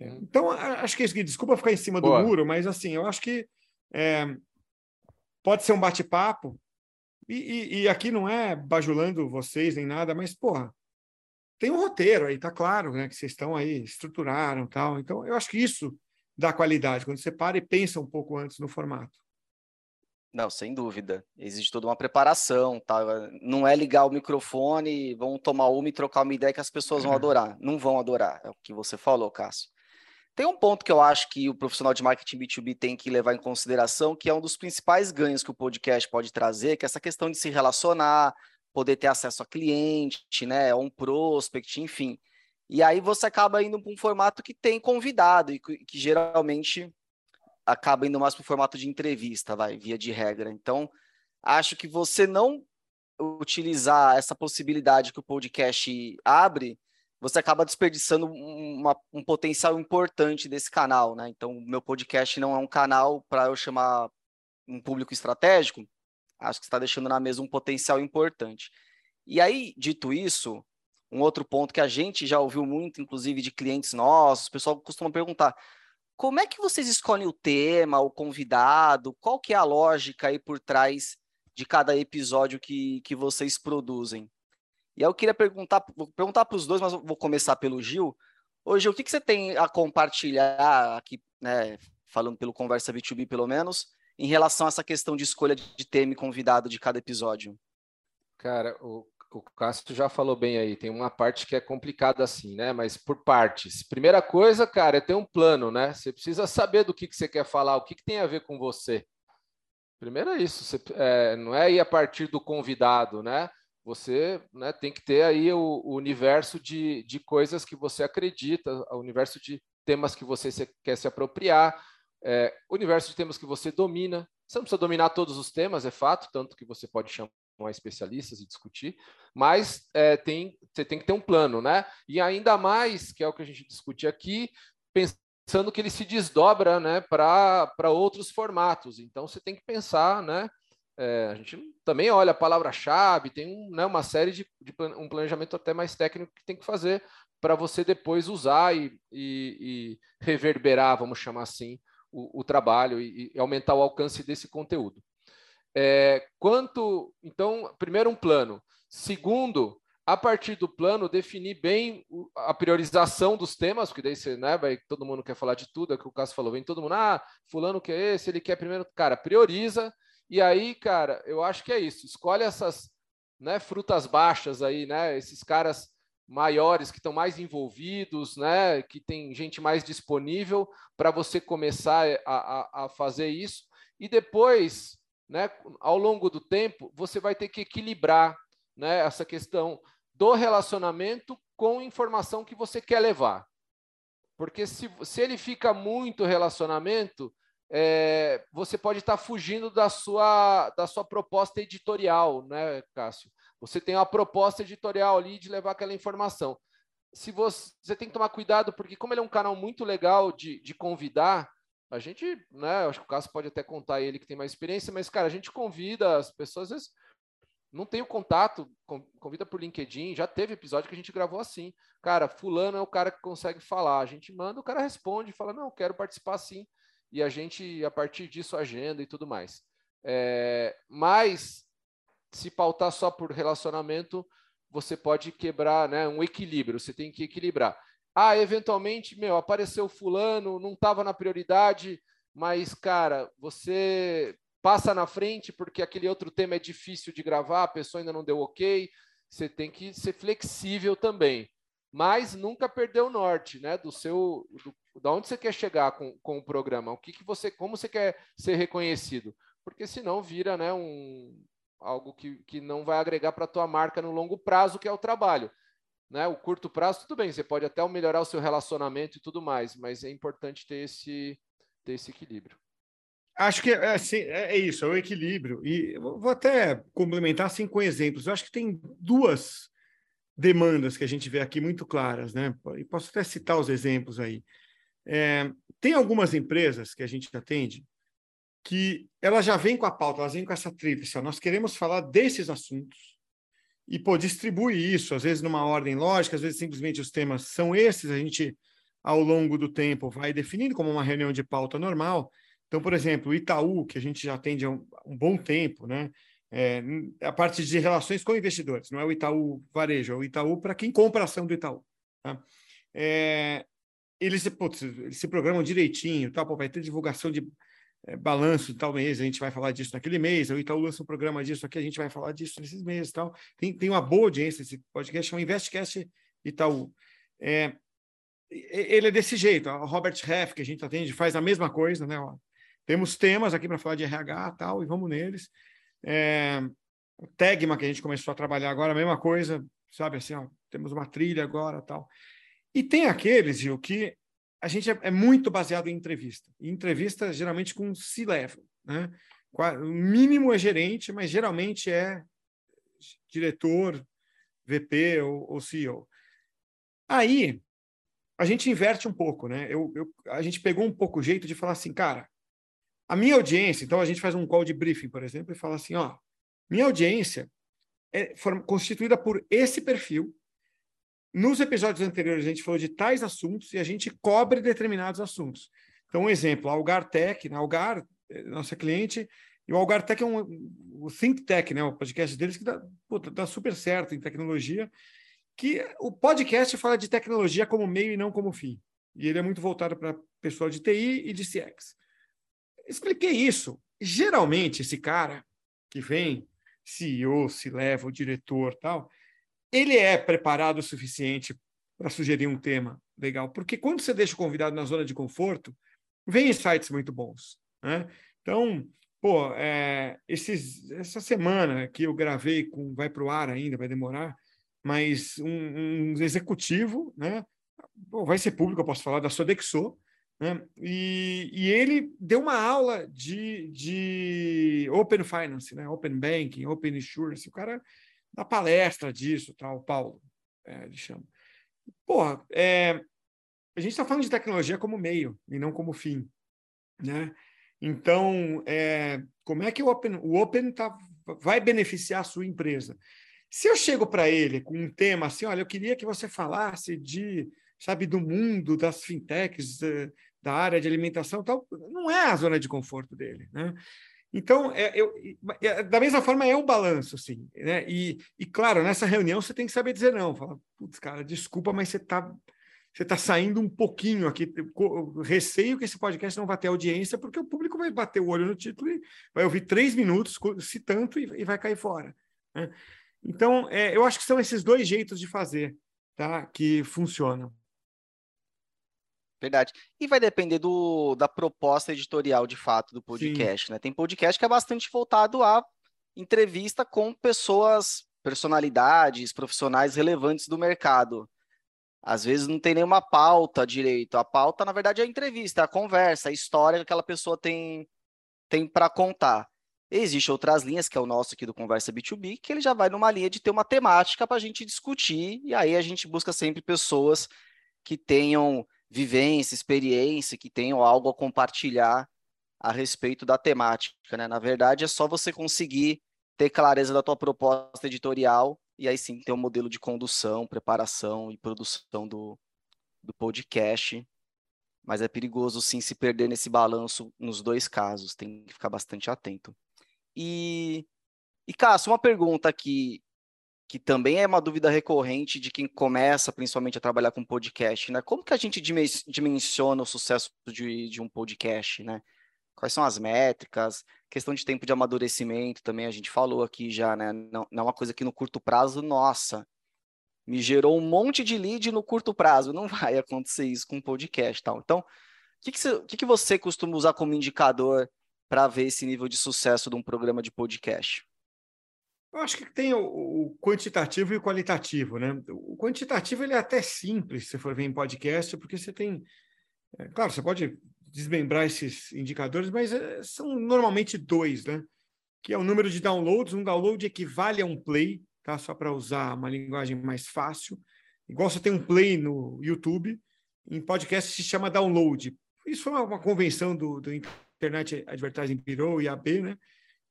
É, então, acho que é isso. Desculpa ficar em cima Boa. do muro, mas assim, eu acho que é, pode ser um bate-papo, e, e, e, aqui não é bajulando vocês nem nada, mas, porra, tem um roteiro aí, tá claro, né? Que vocês estão aí, estruturaram tal. Então, eu acho que isso da qualidade, quando você para e pensa um pouco antes no formato. Não, sem dúvida. Existe toda uma preparação, tá? Não é ligar o microfone, vão tomar uma e trocar uma ideia que as pessoas vão adorar. Não vão adorar, é o que você falou, Cássio. Tem um ponto que eu acho que o profissional de marketing B2B tem que levar em consideração, que é um dos principais ganhos que o podcast pode trazer, que é essa questão de se relacionar, poder ter acesso a cliente, né, a um prospect, enfim. E aí você acaba indo para um formato que tem convidado e que, que geralmente acaba indo mais para o formato de entrevista, vai, via de regra. Então, acho que você não utilizar essa possibilidade que o podcast abre, você acaba desperdiçando uma, um potencial importante desse canal, né? Então, meu podcast não é um canal para eu chamar um público estratégico, acho que está deixando na mesa um potencial importante. E aí, dito isso, um outro ponto que a gente já ouviu muito, inclusive de clientes nossos, o pessoal costuma perguntar: como é que vocês escolhem o tema, o convidado? Qual que é a lógica aí por trás de cada episódio que, que vocês produzem? E aí eu queria perguntar, vou perguntar para os dois, mas vou começar pelo Gil. Ô Gil, o que, que você tem a compartilhar aqui, né, falando pelo Conversa B2B pelo menos, em relação a essa questão de escolha de tema e convidado de cada episódio? Cara, o, o Cássio já falou bem aí, tem uma parte que é complicada assim, né? Mas por partes. Primeira coisa, cara, é ter um plano, né? Você precisa saber do que, que você quer falar, o que, que tem a ver com você. Primeiro é isso, você, é, não é ir a partir do convidado, né? Você né, tem que ter aí o, o universo de, de coisas que você acredita, o universo de temas que você se, quer se apropriar, é, universo de temas que você domina. Você não precisa dominar todos os temas, é fato, tanto que você pode chamar a especialistas e discutir, mas é, tem, você tem que ter um plano, né? E ainda mais, que é o que a gente discute aqui, pensando que ele se desdobra né, para outros formatos. Então você tem que pensar, né? É, a gente também olha a palavra-chave, tem um, né, uma série de, de, um planejamento até mais técnico que tem que fazer para você depois usar e, e, e, reverberar, vamos chamar assim, o, o trabalho e, e aumentar o alcance desse conteúdo. É, quanto, então, primeiro um plano. Segundo, a partir do plano, definir bem a priorização dos temas, porque daí você, né, vai, todo mundo quer falar de tudo, é o que o Cássio falou, vem todo mundo, ah, fulano quer esse, ele quer primeiro, cara, prioriza, e aí, cara, eu acho que é isso, escolhe essas, né, frutas baixas aí, né, esses caras maiores que estão mais envolvidos, né, que tem gente mais disponível para você começar a, a, a, fazer isso. E depois, né, ao longo do tempo, você vai ter que equilibrar né, essa questão do relacionamento com informação que você quer levar. Porque se, se ele fica muito relacionamento, é, você pode estar fugindo da sua, da sua proposta editorial, né, Cássio? Você tem uma proposta editorial ali de levar aquela informação. Se você, você tem que tomar cuidado, porque como ele é um canal muito legal de, de convidar, a gente, né, acho que o Cássio pode até contar ele que tem mais experiência, mas, cara, a gente convida as pessoas, às vezes, não tem o contato, convida por LinkedIn, já teve episódio que a gente gravou assim. Cara, fulano é o cara que consegue falar. A gente manda, o cara responde, fala, não, quero participar sim. E a gente, a partir disso, agenda e tudo mais. É, mas se pautar só por relacionamento, você pode quebrar né, um equilíbrio, você tem que equilibrar. Ah, eventualmente, meu, apareceu fulano, não estava na prioridade, mas, cara, você passa na frente porque aquele outro tema é difícil de gravar, a pessoa ainda não deu ok, você tem que ser flexível também. Mas nunca perder o norte, né? Do seu, do, da onde você quer chegar com, com o programa, o que, que você, como você quer ser reconhecido, porque senão vira, né, um, algo que, que não vai agregar para a tua marca no longo prazo, que é o trabalho. Né? O curto prazo, tudo bem, você pode até melhorar o seu relacionamento e tudo mais, mas é importante ter esse, ter esse equilíbrio. Acho que é, assim, é, isso, é o equilíbrio. E vou até complementar assim, com exemplos. Eu acho que tem duas demandas que a gente vê aqui muito claras, né? E posso até citar os exemplos aí. É, tem algumas empresas que a gente atende que elas já vêm com a pauta, elas vêm com essa tríplice. Nós queremos falar desses assuntos e pô, distribui isso, às vezes numa ordem lógica, às vezes simplesmente os temas são esses, a gente, ao longo do tempo, vai definindo como uma reunião de pauta normal. Então, por exemplo, Itaú, que a gente já atende há um, um bom tempo, né? É, a parte de relações com investidores, não é o Itaú varejo, é o Itaú para quem compra a ação do Itaú. Tá? É, eles, putz, eles se programam direitinho, tá? Pô, vai ter divulgação de é, balanço tal mês, a gente vai falar disso naquele mês, o Itaú lança um programa disso aqui, a gente vai falar disso nesses meses tal. Tem, tem uma boa audiência esse podcast, chama Investcast Itaú. É, ele é desse jeito, o Robert Heff, que a gente atende, faz a mesma coisa, né? Ó, temos temas aqui para falar de RH tal, e vamos neles. É, o Tegma, que a gente começou a trabalhar agora, a mesma coisa, sabe assim, ó, temos uma trilha agora tal. E tem aqueles, Gil, que a gente é, é muito baseado em entrevista. E entrevista geralmente com C-level, né? O mínimo é gerente, mas geralmente é diretor, VP ou, ou CEO. Aí a gente inverte um pouco, né? Eu, eu, a gente pegou um pouco o jeito de falar assim, cara, a minha audiência, então a gente faz um call de briefing, por exemplo, e fala assim, ó, minha audiência é constituída por esse perfil, nos episódios anteriores, a gente falou de tais assuntos e a gente cobre determinados assuntos. Então, um exemplo, a Algar Tech, né? Algar, é nossa cliente, e o Algar Tech é um, o Think Tech, né? o podcast deles que dá, puta, dá super certo em tecnologia, que o podcast fala de tecnologia como meio e não como fim. E ele é muito voltado para pessoal de TI e de CX. Expliquei isso. Geralmente, esse cara que vem, CEO, se leva, o diretor tal, ele é preparado o suficiente para sugerir um tema legal, porque quando você deixa o convidado na zona de conforto, vem insights muito bons. Né? Então, pô, é, esses, essa semana que eu gravei com, vai para o ar ainda, vai demorar, mas um, um executivo, né? Vai ser público, eu posso falar, da Sodexo, né? E, e, ele deu uma aula de, de Open Finance, né? Open Banking, Open Insurance. O cara da palestra disso, tal, Paulo, é, ele chama. Porra, é, a gente está falando de tecnologia como meio e não como fim, né? Então, é, como é que o Open, o Open tá, vai beneficiar a sua empresa? Se eu chego para ele com um tema assim, olha, eu queria que você falasse de, sabe, do mundo das fintechs, da, da área de alimentação, tal, não é a zona de conforto dele, né? Então, é, eu, é, da mesma forma, é um balanço, assim, né? E, e, claro, nessa reunião você tem que saber dizer não. Fala, putz, cara, desculpa, mas você está você tá saindo um pouquinho aqui. Receio que esse podcast não vai ter audiência, porque o público vai bater o olho no título e vai ouvir três minutos, se tanto, e, e vai cair fora. Né? Então, é, eu acho que são esses dois jeitos de fazer. tá? que funcionam. Verdade. E vai depender do, da proposta editorial, de fato, do podcast, Sim. né? Tem podcast que é bastante voltado a entrevista com pessoas, personalidades, profissionais relevantes do mercado. Às vezes não tem nenhuma pauta direito. A pauta, na verdade, é a entrevista, é a conversa, a história que aquela pessoa tem, tem para contar. Existem outras linhas, que é o nosso aqui do Conversa B2B, que ele já vai numa linha de ter uma temática para a gente discutir, e aí a gente busca sempre pessoas que tenham vivência, experiência, que tenham algo a compartilhar a respeito da temática, né? Na verdade, é só você conseguir ter clareza da tua proposta editorial e aí sim ter um modelo de condução, preparação e produção do, do podcast. Mas é perigoso sim se perder nesse balanço nos dois casos, tem que ficar bastante atento. E, e Cássio, uma pergunta aqui que também é uma dúvida recorrente de quem começa principalmente a trabalhar com podcast, né? Como que a gente dimensiona o sucesso de, de um podcast, né? Quais são as métricas? Questão de tempo de amadurecimento também a gente falou aqui já, né? Não, não é uma coisa que no curto prazo, nossa, me gerou um monte de lead no curto prazo. Não [LAUGHS] vai acontecer isso com podcast, tal. Então, o que, que, que, que você costuma usar como indicador para ver esse nível de sucesso de um programa de podcast? Eu acho que tem o, quantitativo e o qualitativo, né? O quantitativo ele é até simples, se for ver em podcast, porque você tem. É, claro, você pode desmembrar esses indicadores, mas é, são normalmente dois, né? Que é o número de downloads. Um download equivale a um play, tá? Só para usar uma linguagem mais fácil. Igual você tem um play no YouTube, em podcast se chama download. Isso foi uma, convenção do, do Internet Advertising Bureau, IAB, né?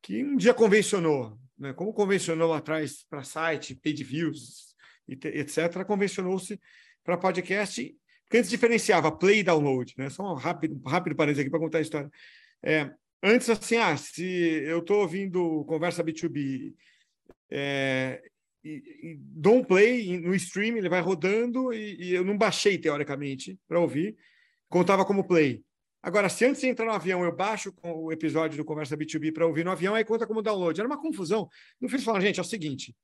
Que um dia convencionou né, como convencionou lá atrás para site, page views, etc., convencionou-se para podcast, porque antes diferenciava play e download. Né? Só um rápido, rápido parênteses aqui para contar a história. É, antes, assim, ah, se eu estou ouvindo conversa B2B é, e, e dou um play no stream, ele vai rodando e, e eu não baixei, teoricamente, para ouvir, contava como play. Agora, se antes de entrar no avião eu baixo o episódio do Conversa B2B para ouvir no avião, aí conta como download. Era uma confusão. No fim, falaram, gente, é o seguinte: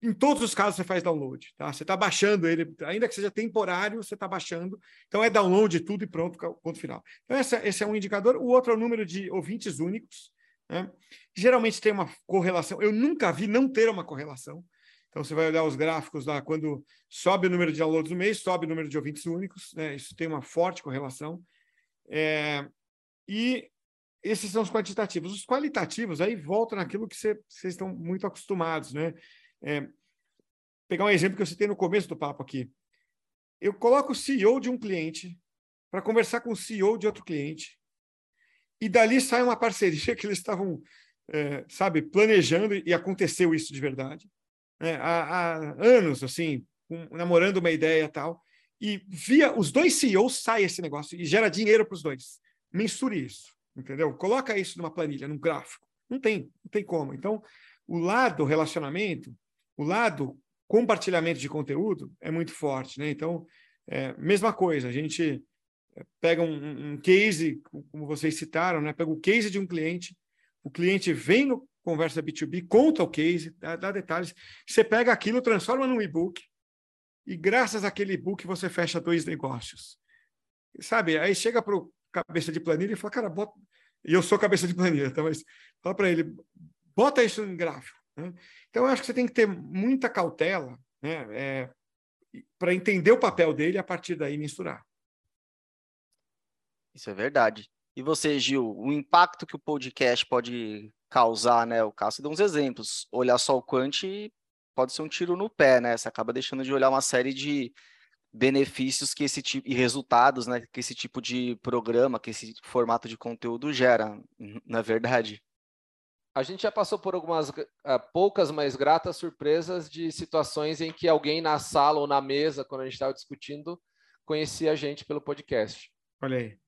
em todos os casos você faz download, tá? Você está baixando ele, ainda que seja temporário, você está baixando. Então é download tudo e pronto, ponto final. Então esse, esse, é um indicador. O outro é o número de ouvintes únicos. Né? Geralmente tem uma correlação. Eu nunca vi não ter uma correlação. Então você vai olhar os gráficos lá, quando sobe o número de downloads no mês, sobe o número de ouvintes únicos. Né? Isso tem uma forte correlação. É, e esses são os quantitativos. Os qualitativos, aí voltam naquilo que vocês estão muito acostumados. Né? É, pegar um exemplo que eu citei no começo do papo aqui. Eu coloco o CEO de um cliente para conversar com o CEO de outro cliente, e dali sai uma parceria [LAUGHS] que eles estavam, é, sabe, planejando, e aconteceu isso de verdade. Né? Há, há, anos, assim, um, namorando uma ideia tal e via os dois CEOs sai esse negócio e gera dinheiro para os dois. Mensure isso, entendeu? Coloca isso numa planilha, num gráfico. Não tem, não tem como. Então, o lado relacionamento, o lado compartilhamento de conteúdo é muito forte, né? Então, é, mesma coisa, a gente é, pega um, um, case, como vocês citaram, né? Pega o case de um cliente, o cliente vem no conversa B2B, conta o case, dá, dá detalhes, você pega aquilo, transforma num e-book, e graças àquele e-book você fecha dois negócios. Sabe? Aí chega para o cabeça de planilha e fala, cara, bota. E eu sou cabeça de planilha, tá? mas fala para ele, bota isso em gráfico. Né? Então, eu acho que você tem que ter muita cautela né? É, para entender o papel dele e a partir daí misturar. Isso é verdade. E você, Gil, o impacto que o podcast pode causar, né? O Cássio deu uns exemplos. Olhar só o Quant pode ser um tiro no pé, né? Você acaba deixando de olhar uma série de benefícios que esse tipo e resultados, né, que esse tipo de programa, que esse formato de conteúdo gera, na é verdade. A gente já passou por algumas uh, poucas, mas gratas surpresas de situações em que alguém na sala ou na mesa, quando a gente estava discutindo, conhecia a gente pelo podcast. Olha aí.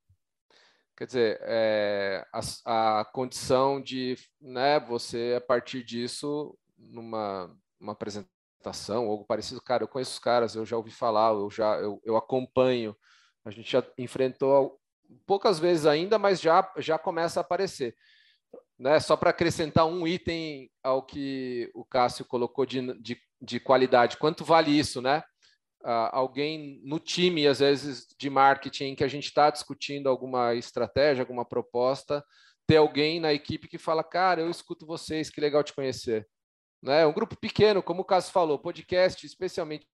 Quer dizer, é, a, a condição de né, você, a partir disso, numa uma apresentação ou algo parecido, cara, eu conheço os caras, eu já ouvi falar, eu já eu, eu acompanho. A gente já enfrentou poucas vezes ainda, mas já já começa a aparecer. Né? Só para acrescentar um item ao que o Cássio colocou de, de, de qualidade, quanto vale isso, né? uh, alguém no time, às vezes, de marketing, que a gente está discutindo alguma estratégia, alguma proposta, ter alguém na equipe que fala, cara, eu escuto vocês, que legal te conhecer. Né? Um grupo pequeno, como o Caso falou, podcast, especialmente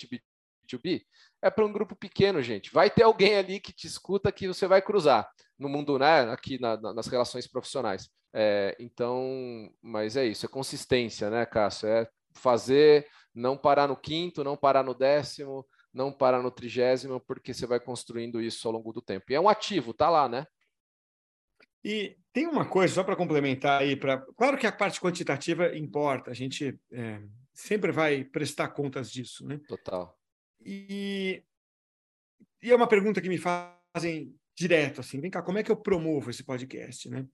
B2B, é para um grupo pequeno, gente. Vai ter alguém ali que te escuta que você vai cruzar no mundo, né? Aqui na, nas relações profissionais. É, então, mas é isso, é consistência, né, Cássio? É fazer, não parar no quinto, não parar no décimo, não parar no trigésimo, porque você vai construindo isso ao longo do tempo. E é um ativo, tá lá, né? E tem uma coisa, só para complementar aí, pra... claro que a parte quantitativa importa, a gente é, sempre vai prestar contas disso, né? Total. E, e é uma pergunta que me fazem direto, assim, vem cá, como é que eu promovo esse podcast, né?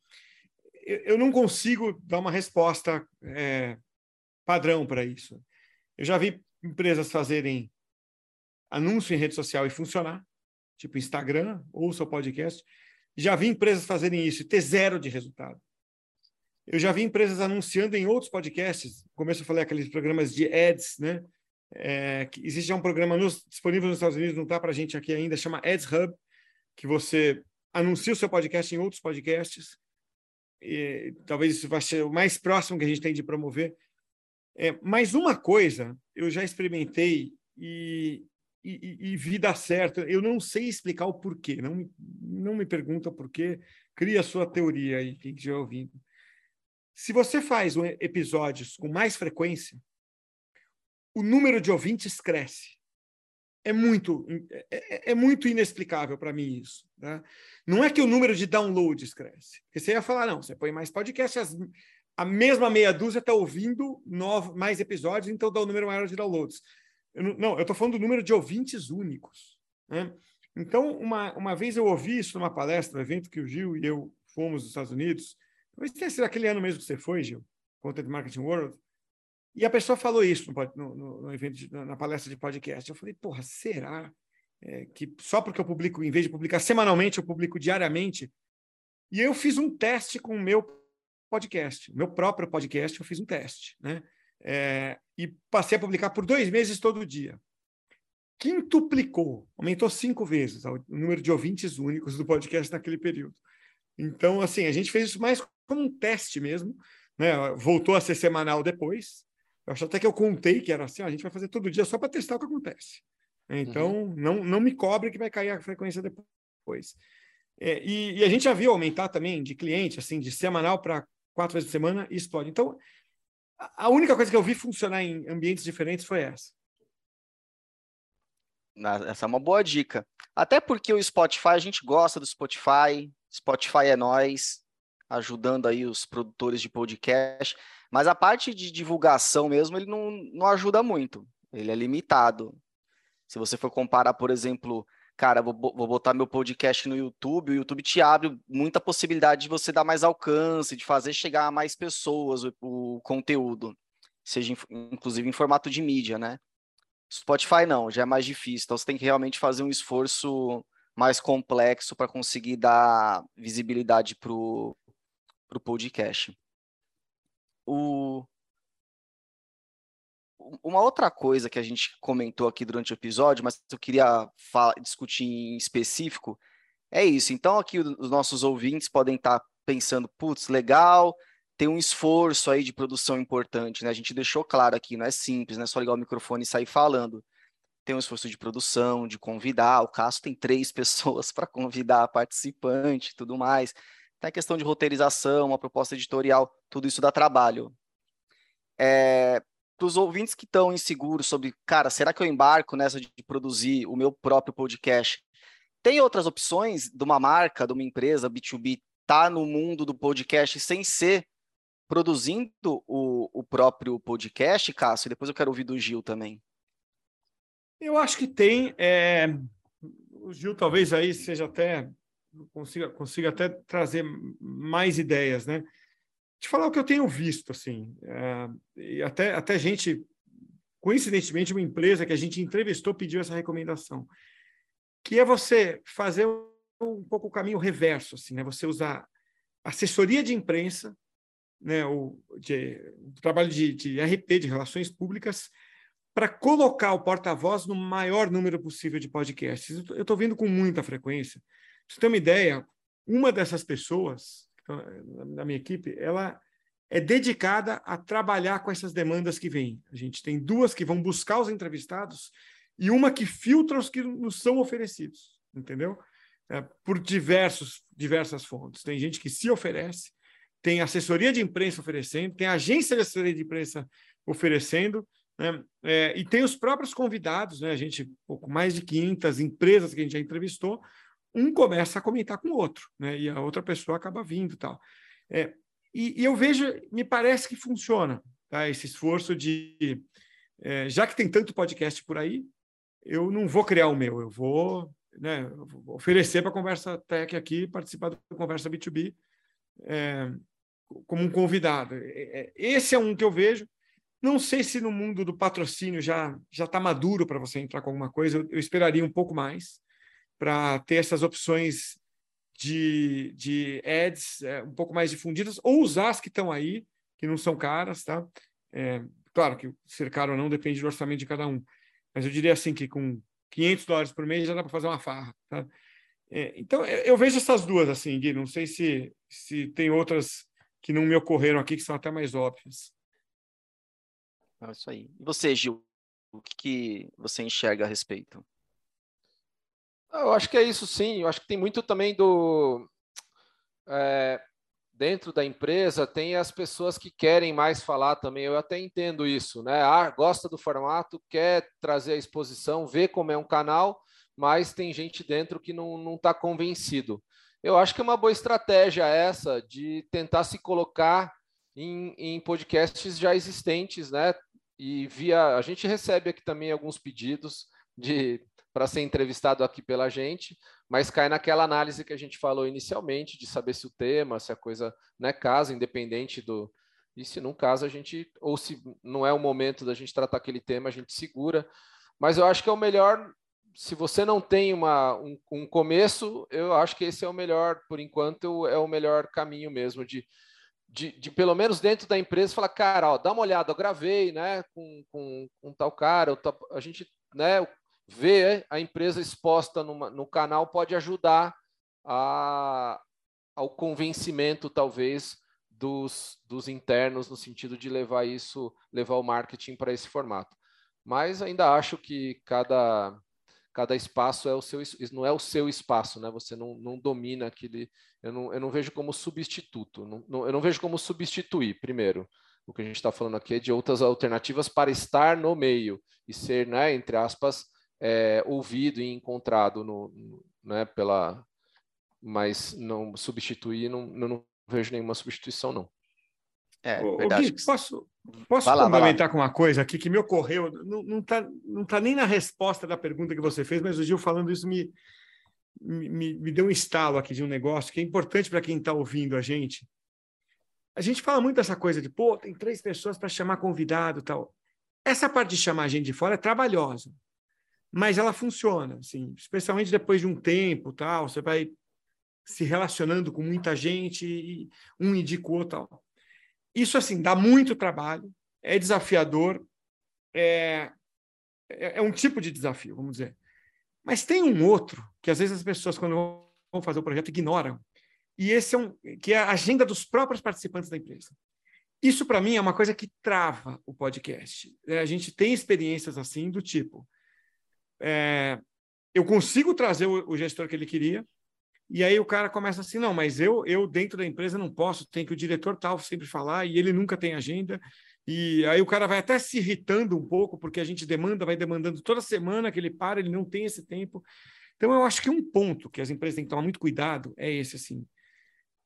Eu, eu não consigo dar uma resposta é, padrão para isso. Eu já vi empresas fazerem anúncio em rede social e funcionar, tipo Instagram ou seu podcast. Já vi empresas fazerem isso e ter zero de resultado. Eu já vi empresas anunciando em outros podcasts. No começo eu falei aqueles programas de ads, né? É, existe já um programa nos, disponível nos Estados Unidos, não está para a gente aqui ainda, chama Ads Hub, que você anuncia o seu podcast em outros podcasts. E, talvez isso vai ser o mais próximo que a gente tem de promover. É, mas uma coisa eu já experimentei e, e, e, dar certo. Eu não sei explicar o porquê, não, não me pergunta porquê, cria a sua teoria aí, quem estiver ouvindo. Se você faz episódios com mais frequência, o número de ouvintes cresce. É muito, é, é, é muito inexplicável para mim isso. Né? Não é que o número de downloads cresce. Porque você ia falar, não, você põe mais podcasts, a mesma meia dúzia está ouvindo novo, mais episódios, então dá o um número maior de downloads. Eu não, eu estou falando do número de ouvintes únicos. Né? Então, uma, uma vez eu ouvi isso numa palestra, um evento que o Gil e eu fomos nos Estados Unidos, talvez tenha sido aquele ano mesmo que você foi, Gil, Content Marketing World, e a pessoa falou isso no, no, no evento, de, na palestra de podcast. Eu falei, porra, será é, que só porque eu publico, em vez de publicar semanalmente, eu publico diariamente? E eu fiz um teste com o meu podcast, meu próprio podcast, eu fiz um teste, né? É, e passei a publicar por dois meses todo dia. Quintuplicou, aumentou cinco vezes o número de ouvintes únicos do podcast naquele período. Então, assim, a gente fez isso mais como um teste mesmo, né? Voltou a ser semanal depois. Eu acho até que eu contei que era assim: ó, a gente vai fazer todo dia só para testar o que acontece. Então, uhum. não, não me cobre que vai cair a frequência depois. É, e, e, a gente já viu aumentar também de cliente, assim, de semanal para quatro vezes por semana e explode. Então, a única coisa que eu vi funcionar em ambientes diferentes foi essa. Essa é uma boa dica. Até porque o Spotify, a gente gosta do Spotify, Spotify é nós, ajudando aí os produtores de podcast, mas a parte de divulgação mesmo, ele não, não ajuda muito, ele é limitado. Se você for comparar, por exemplo, cara, vou, vou botar meu podcast no YouTube, o YouTube te abre muita possibilidade de você dar mais alcance, de fazer chegar a mais pessoas o, o conteúdo, seja inclusive em formato de mídia, né? Spotify não, já é mais difícil, então você tem que realmente fazer um esforço mais complexo para conseguir dar visibilidade para o podcast. O, uma outra coisa que a gente comentou aqui durante o episódio, mas eu queria discutir em específico, é isso. Então, aqui os nossos ouvintes podem estar pensando, putz, legal, tem um esforço aí de produção importante, né? A gente deixou claro aqui, não é simples, não é só ligar o microfone e sair falando. Tem um esforço de produção, de convidar. O Cássio tem três [LAUGHS] pessoas para convidar participante e tudo mais. Tem a questão de roteirização, uma proposta editorial, tudo isso dá trabalho. É, para os ouvintes que estão inseguros sobre, cara, será que eu embarco nessa de produzir o meu próprio podcast? Tem outras opções de uma marca, de uma empresa B2B, tá no mundo do podcast sem ser produzindo o, o próprio podcast, Cássio? E depois eu quero ouvir do Gil também. Eu acho que tem. É... O Gil talvez aí seja até consiga, consiga até trazer mais ideias, né? Te falar o que eu tenho visto, assim, é, até, até gente, coincidentemente, uma empresa que a gente entrevistou pediu essa recomendação, que é você fazer um pouco o caminho reverso, assim, né? Você usar assessoria de imprensa, né? O, de, o trabalho de, de RP, de relações públicas, para colocar o porta-voz no maior número possível de podcasts. Eu estou vendo com muita frequência. Você ter uma ideia, uma dessas pessoas na minha equipe, ela é dedicada a trabalhar com essas demandas que vêm. A gente tem duas que vão buscar os entrevistados e uma que filtra os que nos são oferecidos, entendeu? É, por diversos, diversas fontes. Tem gente que se oferece, tem assessoria de imprensa oferecendo, tem agência de assessoria de imprensa oferecendo, né? É, e tem os próprios convidados, né? A gente, pouco mais de 500 empresas que a gente já entrevistou, um começa a comentar com o outro, né? E a outra pessoa acaba vindo tal. É, e, e, eu vejo, me parece que funciona, tá? Esse esforço de, é, já que tem tanto podcast por aí, eu não vou criar o meu, eu vou, né, vou oferecer para a Conversa Tech aqui, participar da Conversa B2B é, como um convidado. É, é, esse é um que eu vejo. Não sei se no mundo do patrocínio já já está maduro para você entrar com alguma coisa. Eu, eu esperaria um pouco mais para ter essas opções de, de ads é, um pouco mais difundidas, ou usar as que estão aí, que não são caras, tá? É, claro que ser caro ou não depende do orçamento de cada um, mas eu diria assim que com 500 dólares por mês já dá para fazer uma farra, tá? É, então, eu vejo essas duas assim, Gui, não sei se, se tem outras que não me ocorreram aqui, que são até mais óbvias. É isso aí. E você, Gil, o que, que você enxerga a respeito? Eu acho que é isso sim. Eu acho que tem muito também do. É, dentro da empresa, tem as pessoas que querem mais falar também. Eu até entendo isso, né? Ah, gosta do formato, quer trazer a exposição, vê como é um canal, mas tem gente dentro que não está convencido. Eu acho que é uma boa estratégia essa de tentar se colocar em, em podcasts já existentes, né? E via. A gente recebe aqui também alguns pedidos de para ser entrevistado aqui pela gente, mas cai naquela análise que a gente falou inicialmente, de saber se o tema, se a coisa né, casa, independente do. E se não casa, a gente, ou se não é o momento da gente tratar aquele tema, a gente segura. Mas eu acho que é o melhor, se você não tem uma, um, um começo, eu acho que esse é o melhor, por enquanto, é o melhor caminho mesmo, de, de, de, pelo menos dentro da empresa, falar, cara, ó, dá uma olhada, eu gravei, né, com, com, com tal cara, a gente, né, ver a empresa exposta numa, no canal pode ajudar a, ao convencimento, talvez, dos, dos internos, no sentido de levar isso, levar o marketing para esse formato. Mas ainda acho que cada, cada espaço é o seu, não é o seu espaço, né? Você não, não domina aquele. Eu não, eu não vejo como substituto, não, não, eu não vejo como substituir, primeiro. O que a gente está falando aqui é de outras alternativas para estar no meio e ser, né, entre aspas, é, ouvido e encontrado no, no, né, pela, mas não substituir, não, não vejo nenhuma substituição, não. É, Ô, verdade. Gui, posso, posso lá, complementar com uma coisa aqui que me ocorreu? Não está não tá nem na resposta da pergunta que você fez, mas o Gil falando isso me, me, me deu um estalo aqui de um negócio que é importante para quem está ouvindo a gente. A gente fala muito dessa coisa de, pô, tem três pessoas para chamar convidado tal. Essa parte de chamar a gente de fora é trabalhosa mas ela funciona, assim, especialmente depois de um tempo, tal, você vai se relacionando com muita gente e um indica o outro, tal. Isso assim dá muito trabalho, é desafiador, é, é, é um tipo de desafio, vamos dizer. Mas tem um outro que às vezes as pessoas quando vão fazer o projeto ignoram, e esse é um que é a agenda dos próprios participantes da empresa. Isso para mim é uma coisa que trava o podcast. É, a gente tem experiências assim do tipo, é, eu consigo trazer o, o, gestor que ele queria, e aí o cara começa assim, não, mas eu, eu dentro da empresa não posso, tem que o diretor tal sempre falar, e ele nunca tem agenda, e aí o cara vai até se irritando um pouco, porque a gente demanda, vai demandando toda semana que ele para, ele não tem esse tempo. Então eu acho que um ponto que as empresas têm que tomar muito cuidado é esse, assim,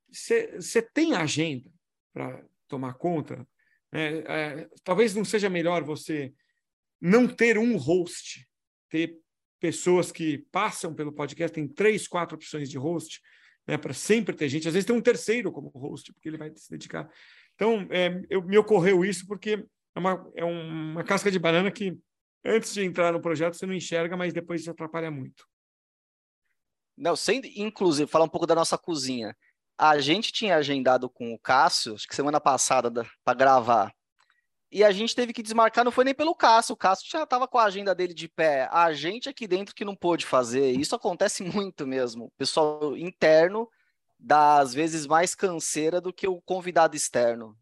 você tem agenda para tomar conta, é, é, talvez não seja melhor você não ter um host ter pessoas que passam pelo podcast, tem três, quatro opções de host, né, para sempre ter gente. Às vezes tem um terceiro como host, porque ele vai se dedicar. Então, é, eu, me ocorreu isso porque é uma, é uma casca de banana que, antes de entrar no projeto, você não enxerga, mas depois atrapalha muito. Não, sem, inclusive, falar um pouco da nossa cozinha. A gente tinha agendado com o Cássio, acho que semana passada, para gravar. E a gente teve que desmarcar, não foi nem pelo Cássio, o Cássio já estava com a agenda dele de pé, a gente aqui dentro que não pôde fazer, isso acontece [LAUGHS] muito mesmo, o pessoal interno dá às vezes mais canseira do que o convidado externo.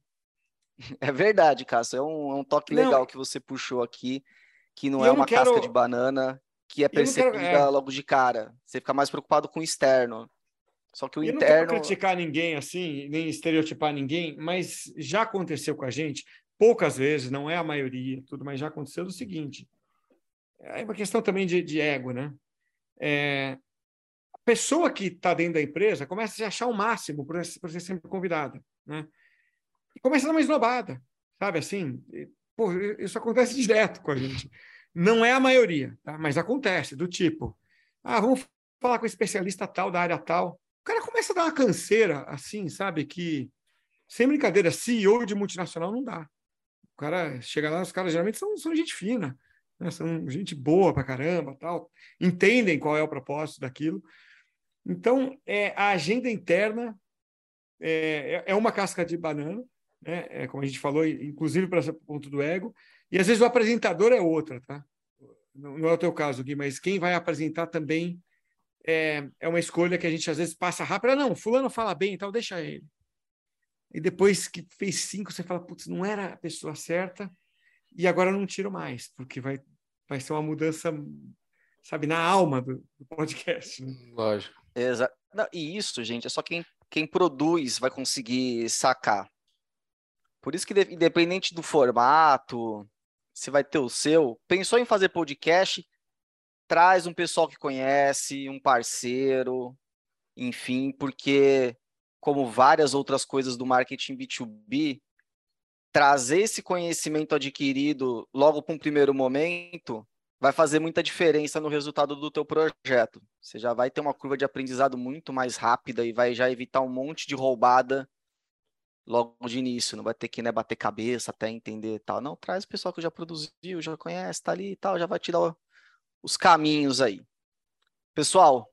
[LAUGHS] É verdade, Cássio, é um, é um toque não, legal que você puxou aqui, que não é uma quero... casca de banana, que é percebida quero... é. logo de cara, você fica mais preocupado com o externo. Só que o eu interno. não quero criticar ninguém assim, nem estereotipar ninguém, mas já aconteceu com a gente poucas vezes, não é a maioria, tudo, mas já aconteceu o seguinte: é uma questão também de, de ego, né? É, a pessoa que está dentro da empresa começa a se achar o máximo por, por ser sempre convidada, né? E começa a dar uma esnobada, sabe assim? E, pô, isso acontece [LAUGHS] direto com a gente. Não é a maioria, tá? mas acontece, do tipo, ah, vamos falar com o especialista tal da área tal. O cara começa a dar uma canseira, assim, sabe? Que, sem brincadeira, CEO de multinacional não dá cara chega lá, os caras geralmente são, são gente fina, né? são gente boa pra caramba, tal, entendem qual é o propósito daquilo. Então, é, a agenda interna é, é uma casca de banana, né? É, como a gente falou, inclusive para esse ponto do ego, e às vezes o apresentador é outra, tá? Não, não é o teu caso, Gui, mas quem vai apresentar também é, é uma escolha que a gente às vezes passa rápido. Ah, não, fulano fala bem, então deixa ele. E depois que fez cinco, você fala, putz, não era a pessoa certa, e agora não tiro mais, porque vai, vai ser uma mudança, sabe, na alma do, do podcast. Né? Lógico. Exato. E isso, gente, é só quem, quem produz vai conseguir sacar. Por isso que, independente do formato, se vai ter o seu, pensou em fazer podcast, traz um pessoal que conhece, um parceiro, enfim, porque como várias outras coisas do marketing B2B, trazer esse conhecimento adquirido logo para um primeiro momento vai fazer muita diferença no resultado do teu projeto. Você já vai ter uma curva de aprendizado muito mais rápida e vai já evitar um monte de roubada logo de início. Não vai ter que né, bater cabeça até entender tal. Não, traz o pessoal que já produziu, já conhece, tá ali e tal, já vai te dar os caminhos aí. Pessoal,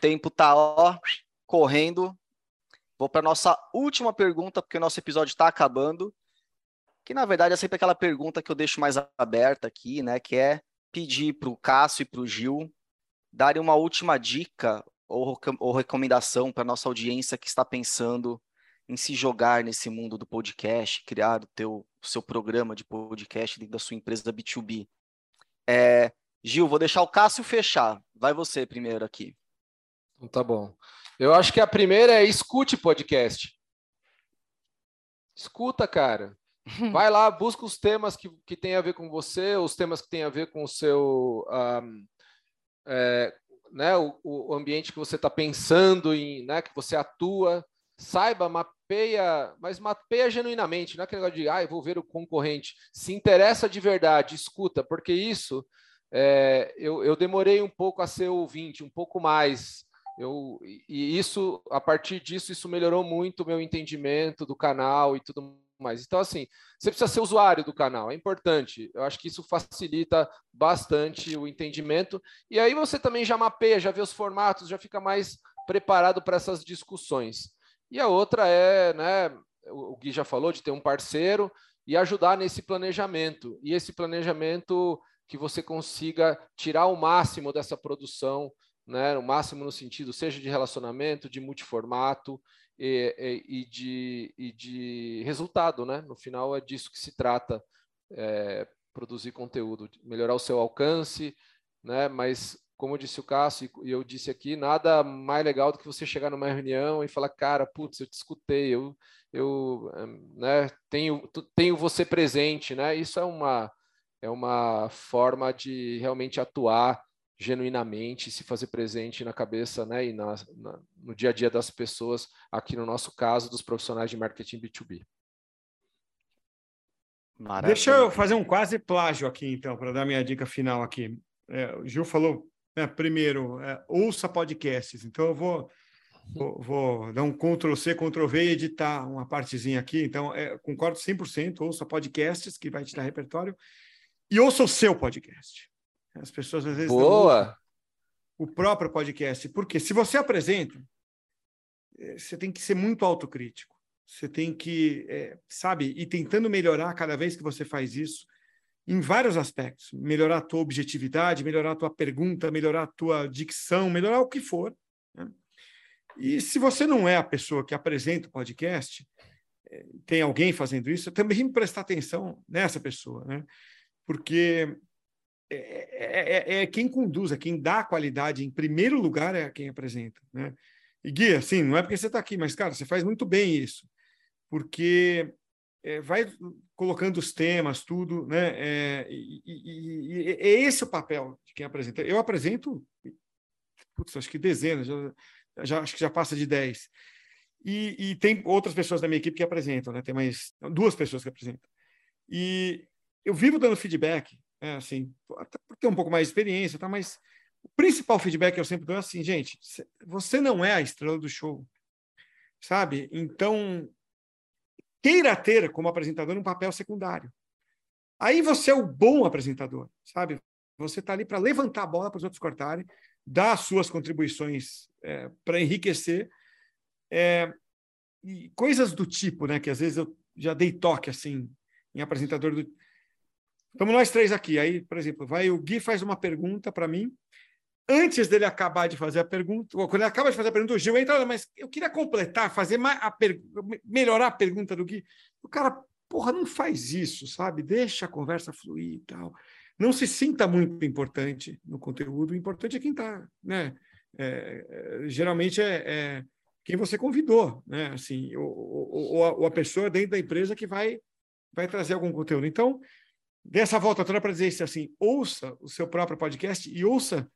tempo tá correndo. Vou para nossa última pergunta, porque o nosso episódio está acabando. Que na verdade é sempre aquela pergunta que eu deixo mais aberta aqui, né? Que é pedir para o Cássio e para o Gil darem uma última dica ou, ou recomendação para nossa audiência que está pensando em se jogar nesse mundo do podcast, criar o, teu, seu programa de podcast dentro da sua empresa B2B. É, Gil, vou deixar o Cássio fechar. Vai você primeiro aqui. Então, tá bom. Eu acho que a primeira é escute podcast. Escuta, cara. [LAUGHS] Vai lá, busca os temas que, que tem a ver com você, os temas que tem a ver com o seu. Um, é, né, o, o, ambiente que você está pensando em, né, que você atua. Saiba, mapeia, mas mapeia genuinamente, não é aquele negócio de, ah, vou ver o concorrente. Se interessa de verdade, escuta, porque isso é, eu, eu demorei um pouco a ser ouvinte, um pouco mais eu, e isso, a partir disso, isso melhorou muito o meu entendimento do canal e tudo mais. Então, assim, você precisa ser usuário do canal, é importante. Eu acho que isso facilita bastante o entendimento. E aí você também já mapeia, já vê os formatos, já fica mais preparado para essas discussões. E a outra é, né, o Gui já falou, de ter um parceiro e ajudar nesse planejamento. E esse planejamento que você consiga tirar o máximo dessa produção né, o máximo no sentido seja de relacionamento, de multiformato e, e, e, de, e de resultado, né? No final é disso que se trata, é, produzir conteúdo, melhorar o seu alcance, né? Mas como disse o Cássio e eu disse aqui, nada mais legal do que você chegar numa reunião e falar, cara, putz, eu te escutei, eu, eu né, tenho, tenho você presente, né? Isso é uma, é uma forma de realmente atuar genuinamente se fazer presente na cabeça né, e na, na, no dia a dia das pessoas, aqui no nosso caso, dos profissionais de marketing B2B. Maravilha. Deixa eu fazer um quase plágio aqui, então, para dar minha dica final aqui. É, o Gil falou, né, primeiro, é, ouça podcasts. Então, eu vou, vou, vou, dar um Ctrl-C, Ctrl-V e editar uma partezinha aqui. Então, é, concordo 100%, ouça podcasts, que vai te dar repertório, e ouça o seu podcast. As pessoas às vezes. Boa! O próprio podcast. Porque se você apresenta, eh, você tem que ser muito autocrítico. Você tem que, é, sabe, ir tentando melhorar cada vez que você faz isso, em vários aspectos. Melhorar a tua objetividade, melhorar a tua pergunta, melhorar a tua dicção, melhorar o que for. Né? E se você não é a pessoa que apresenta o podcast, é, tem alguém fazendo isso, também [LAUGHS] prestar atenção nessa pessoa, né? Porque é, é, é, é, quem conduz, é quem dá a qualidade em primeiro lugar é quem apresenta, né? E Gui, assim, não é porque você está aqui, mas, cara, você faz muito bem isso, porque é, vai colocando os temas, tudo, né? É, e, e, e, é esse o papel de quem apresenta. Eu apresento, putz, acho que dezenas, já, já, acho que já passa de 10. E, e, tem outras pessoas da minha equipe que apresentam, né? Tem mais duas pessoas que apresentam. E eu vivo dando feedback, né? assim, até por ter um pouco mais de experiência, tá? Mas o principal feedback que eu sempre dou é assim, gente, você não é a estrela do show, sabe? Então, queira ter como apresentador um papel secundário. Aí você é o bom apresentador, sabe? Você está ali para levantar a bola para os outros cortarem, dar suas contribuições é, para enriquecer. É, e coisas do tipo, né? Que às vezes eu já dei toque assim em apresentador do. Estamos nós três aqui. Aí, por exemplo, vai o Gui faz uma pergunta para mim antes dele acabar de fazer a pergunta, ou quando ele acaba de fazer a pergunta, o Gil entra, mas eu queria completar, fazer a per... melhorar a pergunta do Gui. O cara, porra, não faz isso, sabe? Deixa a conversa fluir e tal. Não se sinta muito importante no conteúdo, o importante é quem está, né? É, é, geralmente é, é, quem você convidou, né? Assim, ou, ou, ou, a, ou, a, pessoa dentro da empresa que vai, vai trazer algum conteúdo. Então, dessa volta toda para dizer isso assim, ouça o seu próprio podcast e ouça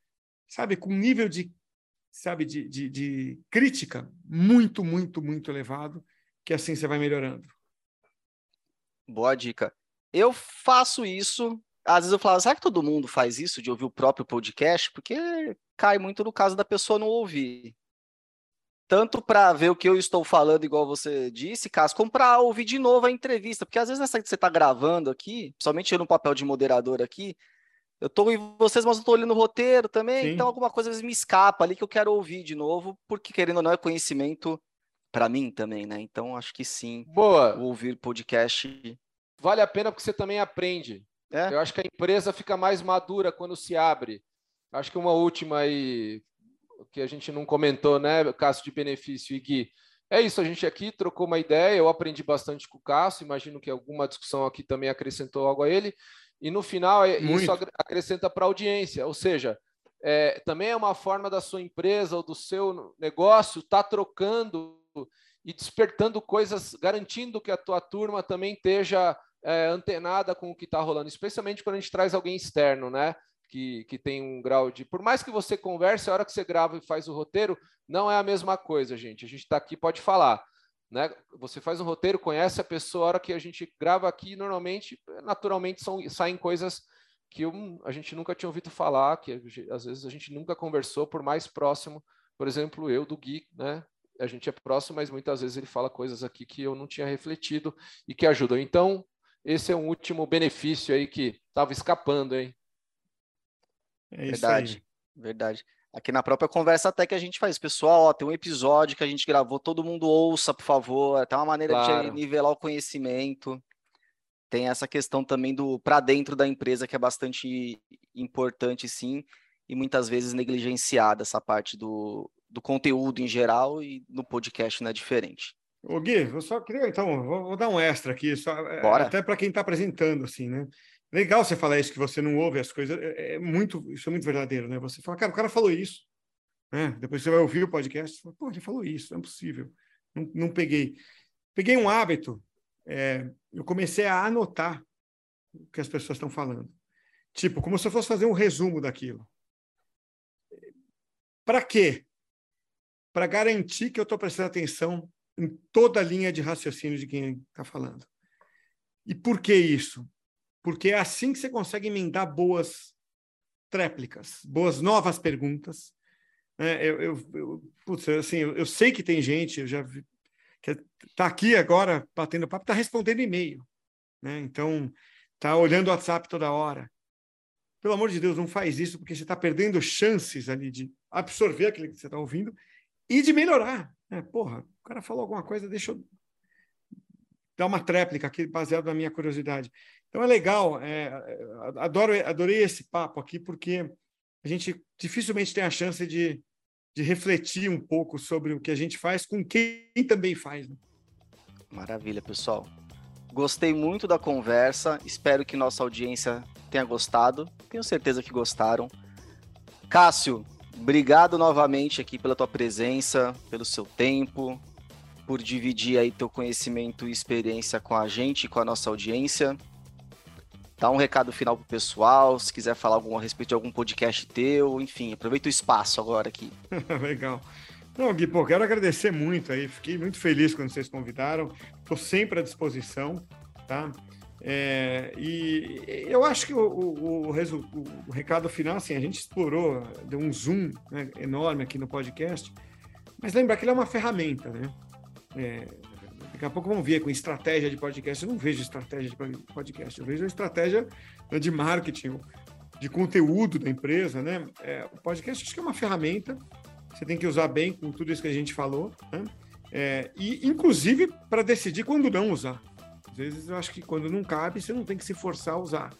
sabe, com um nível de, sabe, de, de, de crítica muito, muito, muito elevado, que assim você vai melhorando. Boa dica. Eu faço isso. Às vezes eu falo, será que todo mundo faz isso de ouvir o próprio podcast? Porque cai muito no caso da pessoa não ouvir. Tanto para ver o que eu estou falando, igual você disse, Cássio, como para ouvir de novo a entrevista. Porque às vezes nessa que você está gravando aqui, principalmente eu no papel de moderador aqui, eu tô em vocês, mas eu tô olhando o roteiro também, Sim. então alguma coisa às vezes me escapa ali que eu quero ouvir de novo, porque querendo ou não é conhecimento para mim também, né? Então acho que sim. Boa. Ouvir podcast vale a pena porque você também aprende. É? Eu acho que a empresa fica mais madura quando se abre. Acho que uma última aí que a gente não comentou, né, caso de benefício e Gui. É isso, a gente aqui trocou uma ideia, eu aprendi bastante com o Cássio, imagino que alguma discussão aqui também acrescentou algo a ele. E no final, é, Muito. isso acrescenta para a audiência, ou seja, é, também é uma forma da sua empresa ou do seu negócio estar tá trocando e despertando coisas, garantindo que a tua turma também esteja é, antenada com o que está rolando, especialmente quando a gente traz alguém externo, né? Que, que tem um grau de. Por mais que você converse, a hora que você grava e faz o roteiro, não é a mesma coisa, gente. A gente está aqui, pode falar. Né? Você faz um roteiro, conhece a pessoa, a hora que a gente grava aqui, normalmente, naturalmente, são, saem coisas que a gente nunca tinha ouvido falar, que às vezes a gente nunca conversou, por mais próximo, por exemplo, eu do Gui, né? A gente é próximo, mas muitas vezes ele fala coisas aqui que eu não tinha refletido e que ajudam. Então, esse é um último benefício aí que estava escapando, hein? É verdade, verdade. Aqui na própria conversa até que a gente faz, pessoal, ó, tem um episódio que a gente gravou, todo mundo ouça, por favor. Tem uma maneira claro. de nivelar o conhecimento. Tem essa questão também do para dentro da empresa que é bastante importante, sim, e muitas vezes negligenciada essa parte do, do conteúdo em geral e no podcast não é diferente. Ô Gui, eu só queria, então, vou, vou dar um extra aqui, só, é, Bora. até para quem está apresentando, assim, né? Legal você falar isso, que você não ouve as coisas. É, é muito, isso é muito verdadeiro, né? Você fala, cara, o cara falou isso. Né? Depois você vai ouvir o podcast, fala, pô, ele falou isso, não é possível. Não, não peguei. Peguei um hábito, é, eu comecei a anotar o que as pessoas estão falando. Tipo, como se eu fosse fazer um resumo daquilo. Para quê? Para garantir que eu estou prestando atenção em toda a linha de raciocínio de quem está falando. E por que isso? Porque é assim que você consegue emendar boas tréplicas, boas novas perguntas. É, eu, eu, eu, putz, assim, eu, eu, sei que tem gente, eu já vi, que está aqui agora batendo papo, está respondendo e-mail. Né? Então, está olhando o WhatsApp toda hora. Pelo amor de Deus, não faz isso, porque você está perdendo chances ali de absorver aquilo que você está ouvindo e de melhorar. Né? Porra, o cara falou alguma coisa, deixa eu dar uma tréplica aqui, baseado na minha curiosidade. Então é legal, é, adoro, adorei esse papo aqui, porque a gente dificilmente tem a chance de, de refletir um pouco sobre o que a gente faz com quem também faz. Né? Maravilha, pessoal. Gostei muito da conversa, espero que nossa audiência tenha gostado. Tenho certeza que gostaram. Cássio, obrigado novamente aqui pela tua presença, pelo seu tempo, por dividir aí teu conhecimento e experiência com a gente com a nossa audiência. Dá um recado final pro pessoal, se quiser falar algum, a respeito de algum podcast teu, enfim, aproveita o espaço agora aqui. [LAUGHS] Legal. Não, Gui, pô, quero agradecer muito aí, fiquei muito feliz quando vocês convidaram, estou sempre à disposição, tá? É, e eu acho que o, o, o, o, recado final, assim, a gente explorou, deu um zoom né, enorme aqui no podcast, mas lembrar que ele é uma ferramenta, né? É, daqui a pouco vamos ver com estratégia de podcast. Eu não vejo estratégia de podcast, eu vejo a estratégia de marketing, de conteúdo da empresa, né? É, o podcast acho que é uma ferramenta, você tem que usar bem com tudo isso que a gente falou, né? É, e inclusive para decidir quando não usar. Às vezes eu acho que quando não cabe, você não tem que se forçar a usar.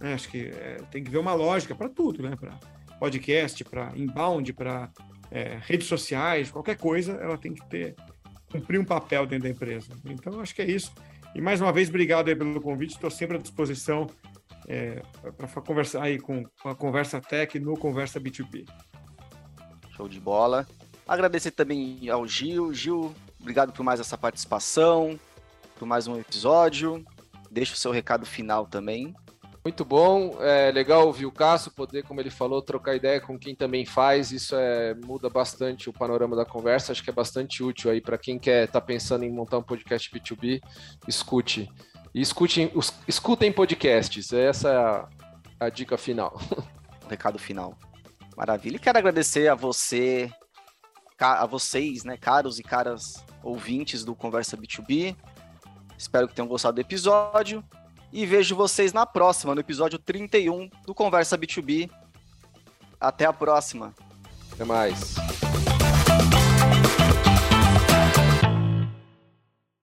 Né? Acho que é, tem que ver uma lógica para tudo, né? Para podcast, para inbound, para é, redes sociais, qualquer coisa, ela tem que ter cumprir um papel dentro da empresa. Então, acho que é isso. E mais uma vez, obrigado pelo convite. Estou sempre à disposição é, para conversar aí com, com a Conversa Tech no Conversa B2B. Show de bola. Agradecer também ao Gil. Gil, obrigado por mais essa participação por mais um episódio. Deixa o seu recado final também. Muito bom, é legal ouvir o Cássio, poder, como ele falou, trocar ideia com quem também faz, isso é, muda bastante o panorama da conversa, acho que é bastante útil aí para quem quer estar tá pensando em montar um podcast B2B, escute. E escutem, escutem podcasts, essa é a, a dica final. [LAUGHS] Recado final. Maravilha. E quero agradecer a você, a vocês, né, caros e caras ouvintes do Conversa B2B. Espero que tenham gostado do episódio e vejo vocês na próxima, no episódio 31 do Conversa B2B. Até a próxima. Até mais.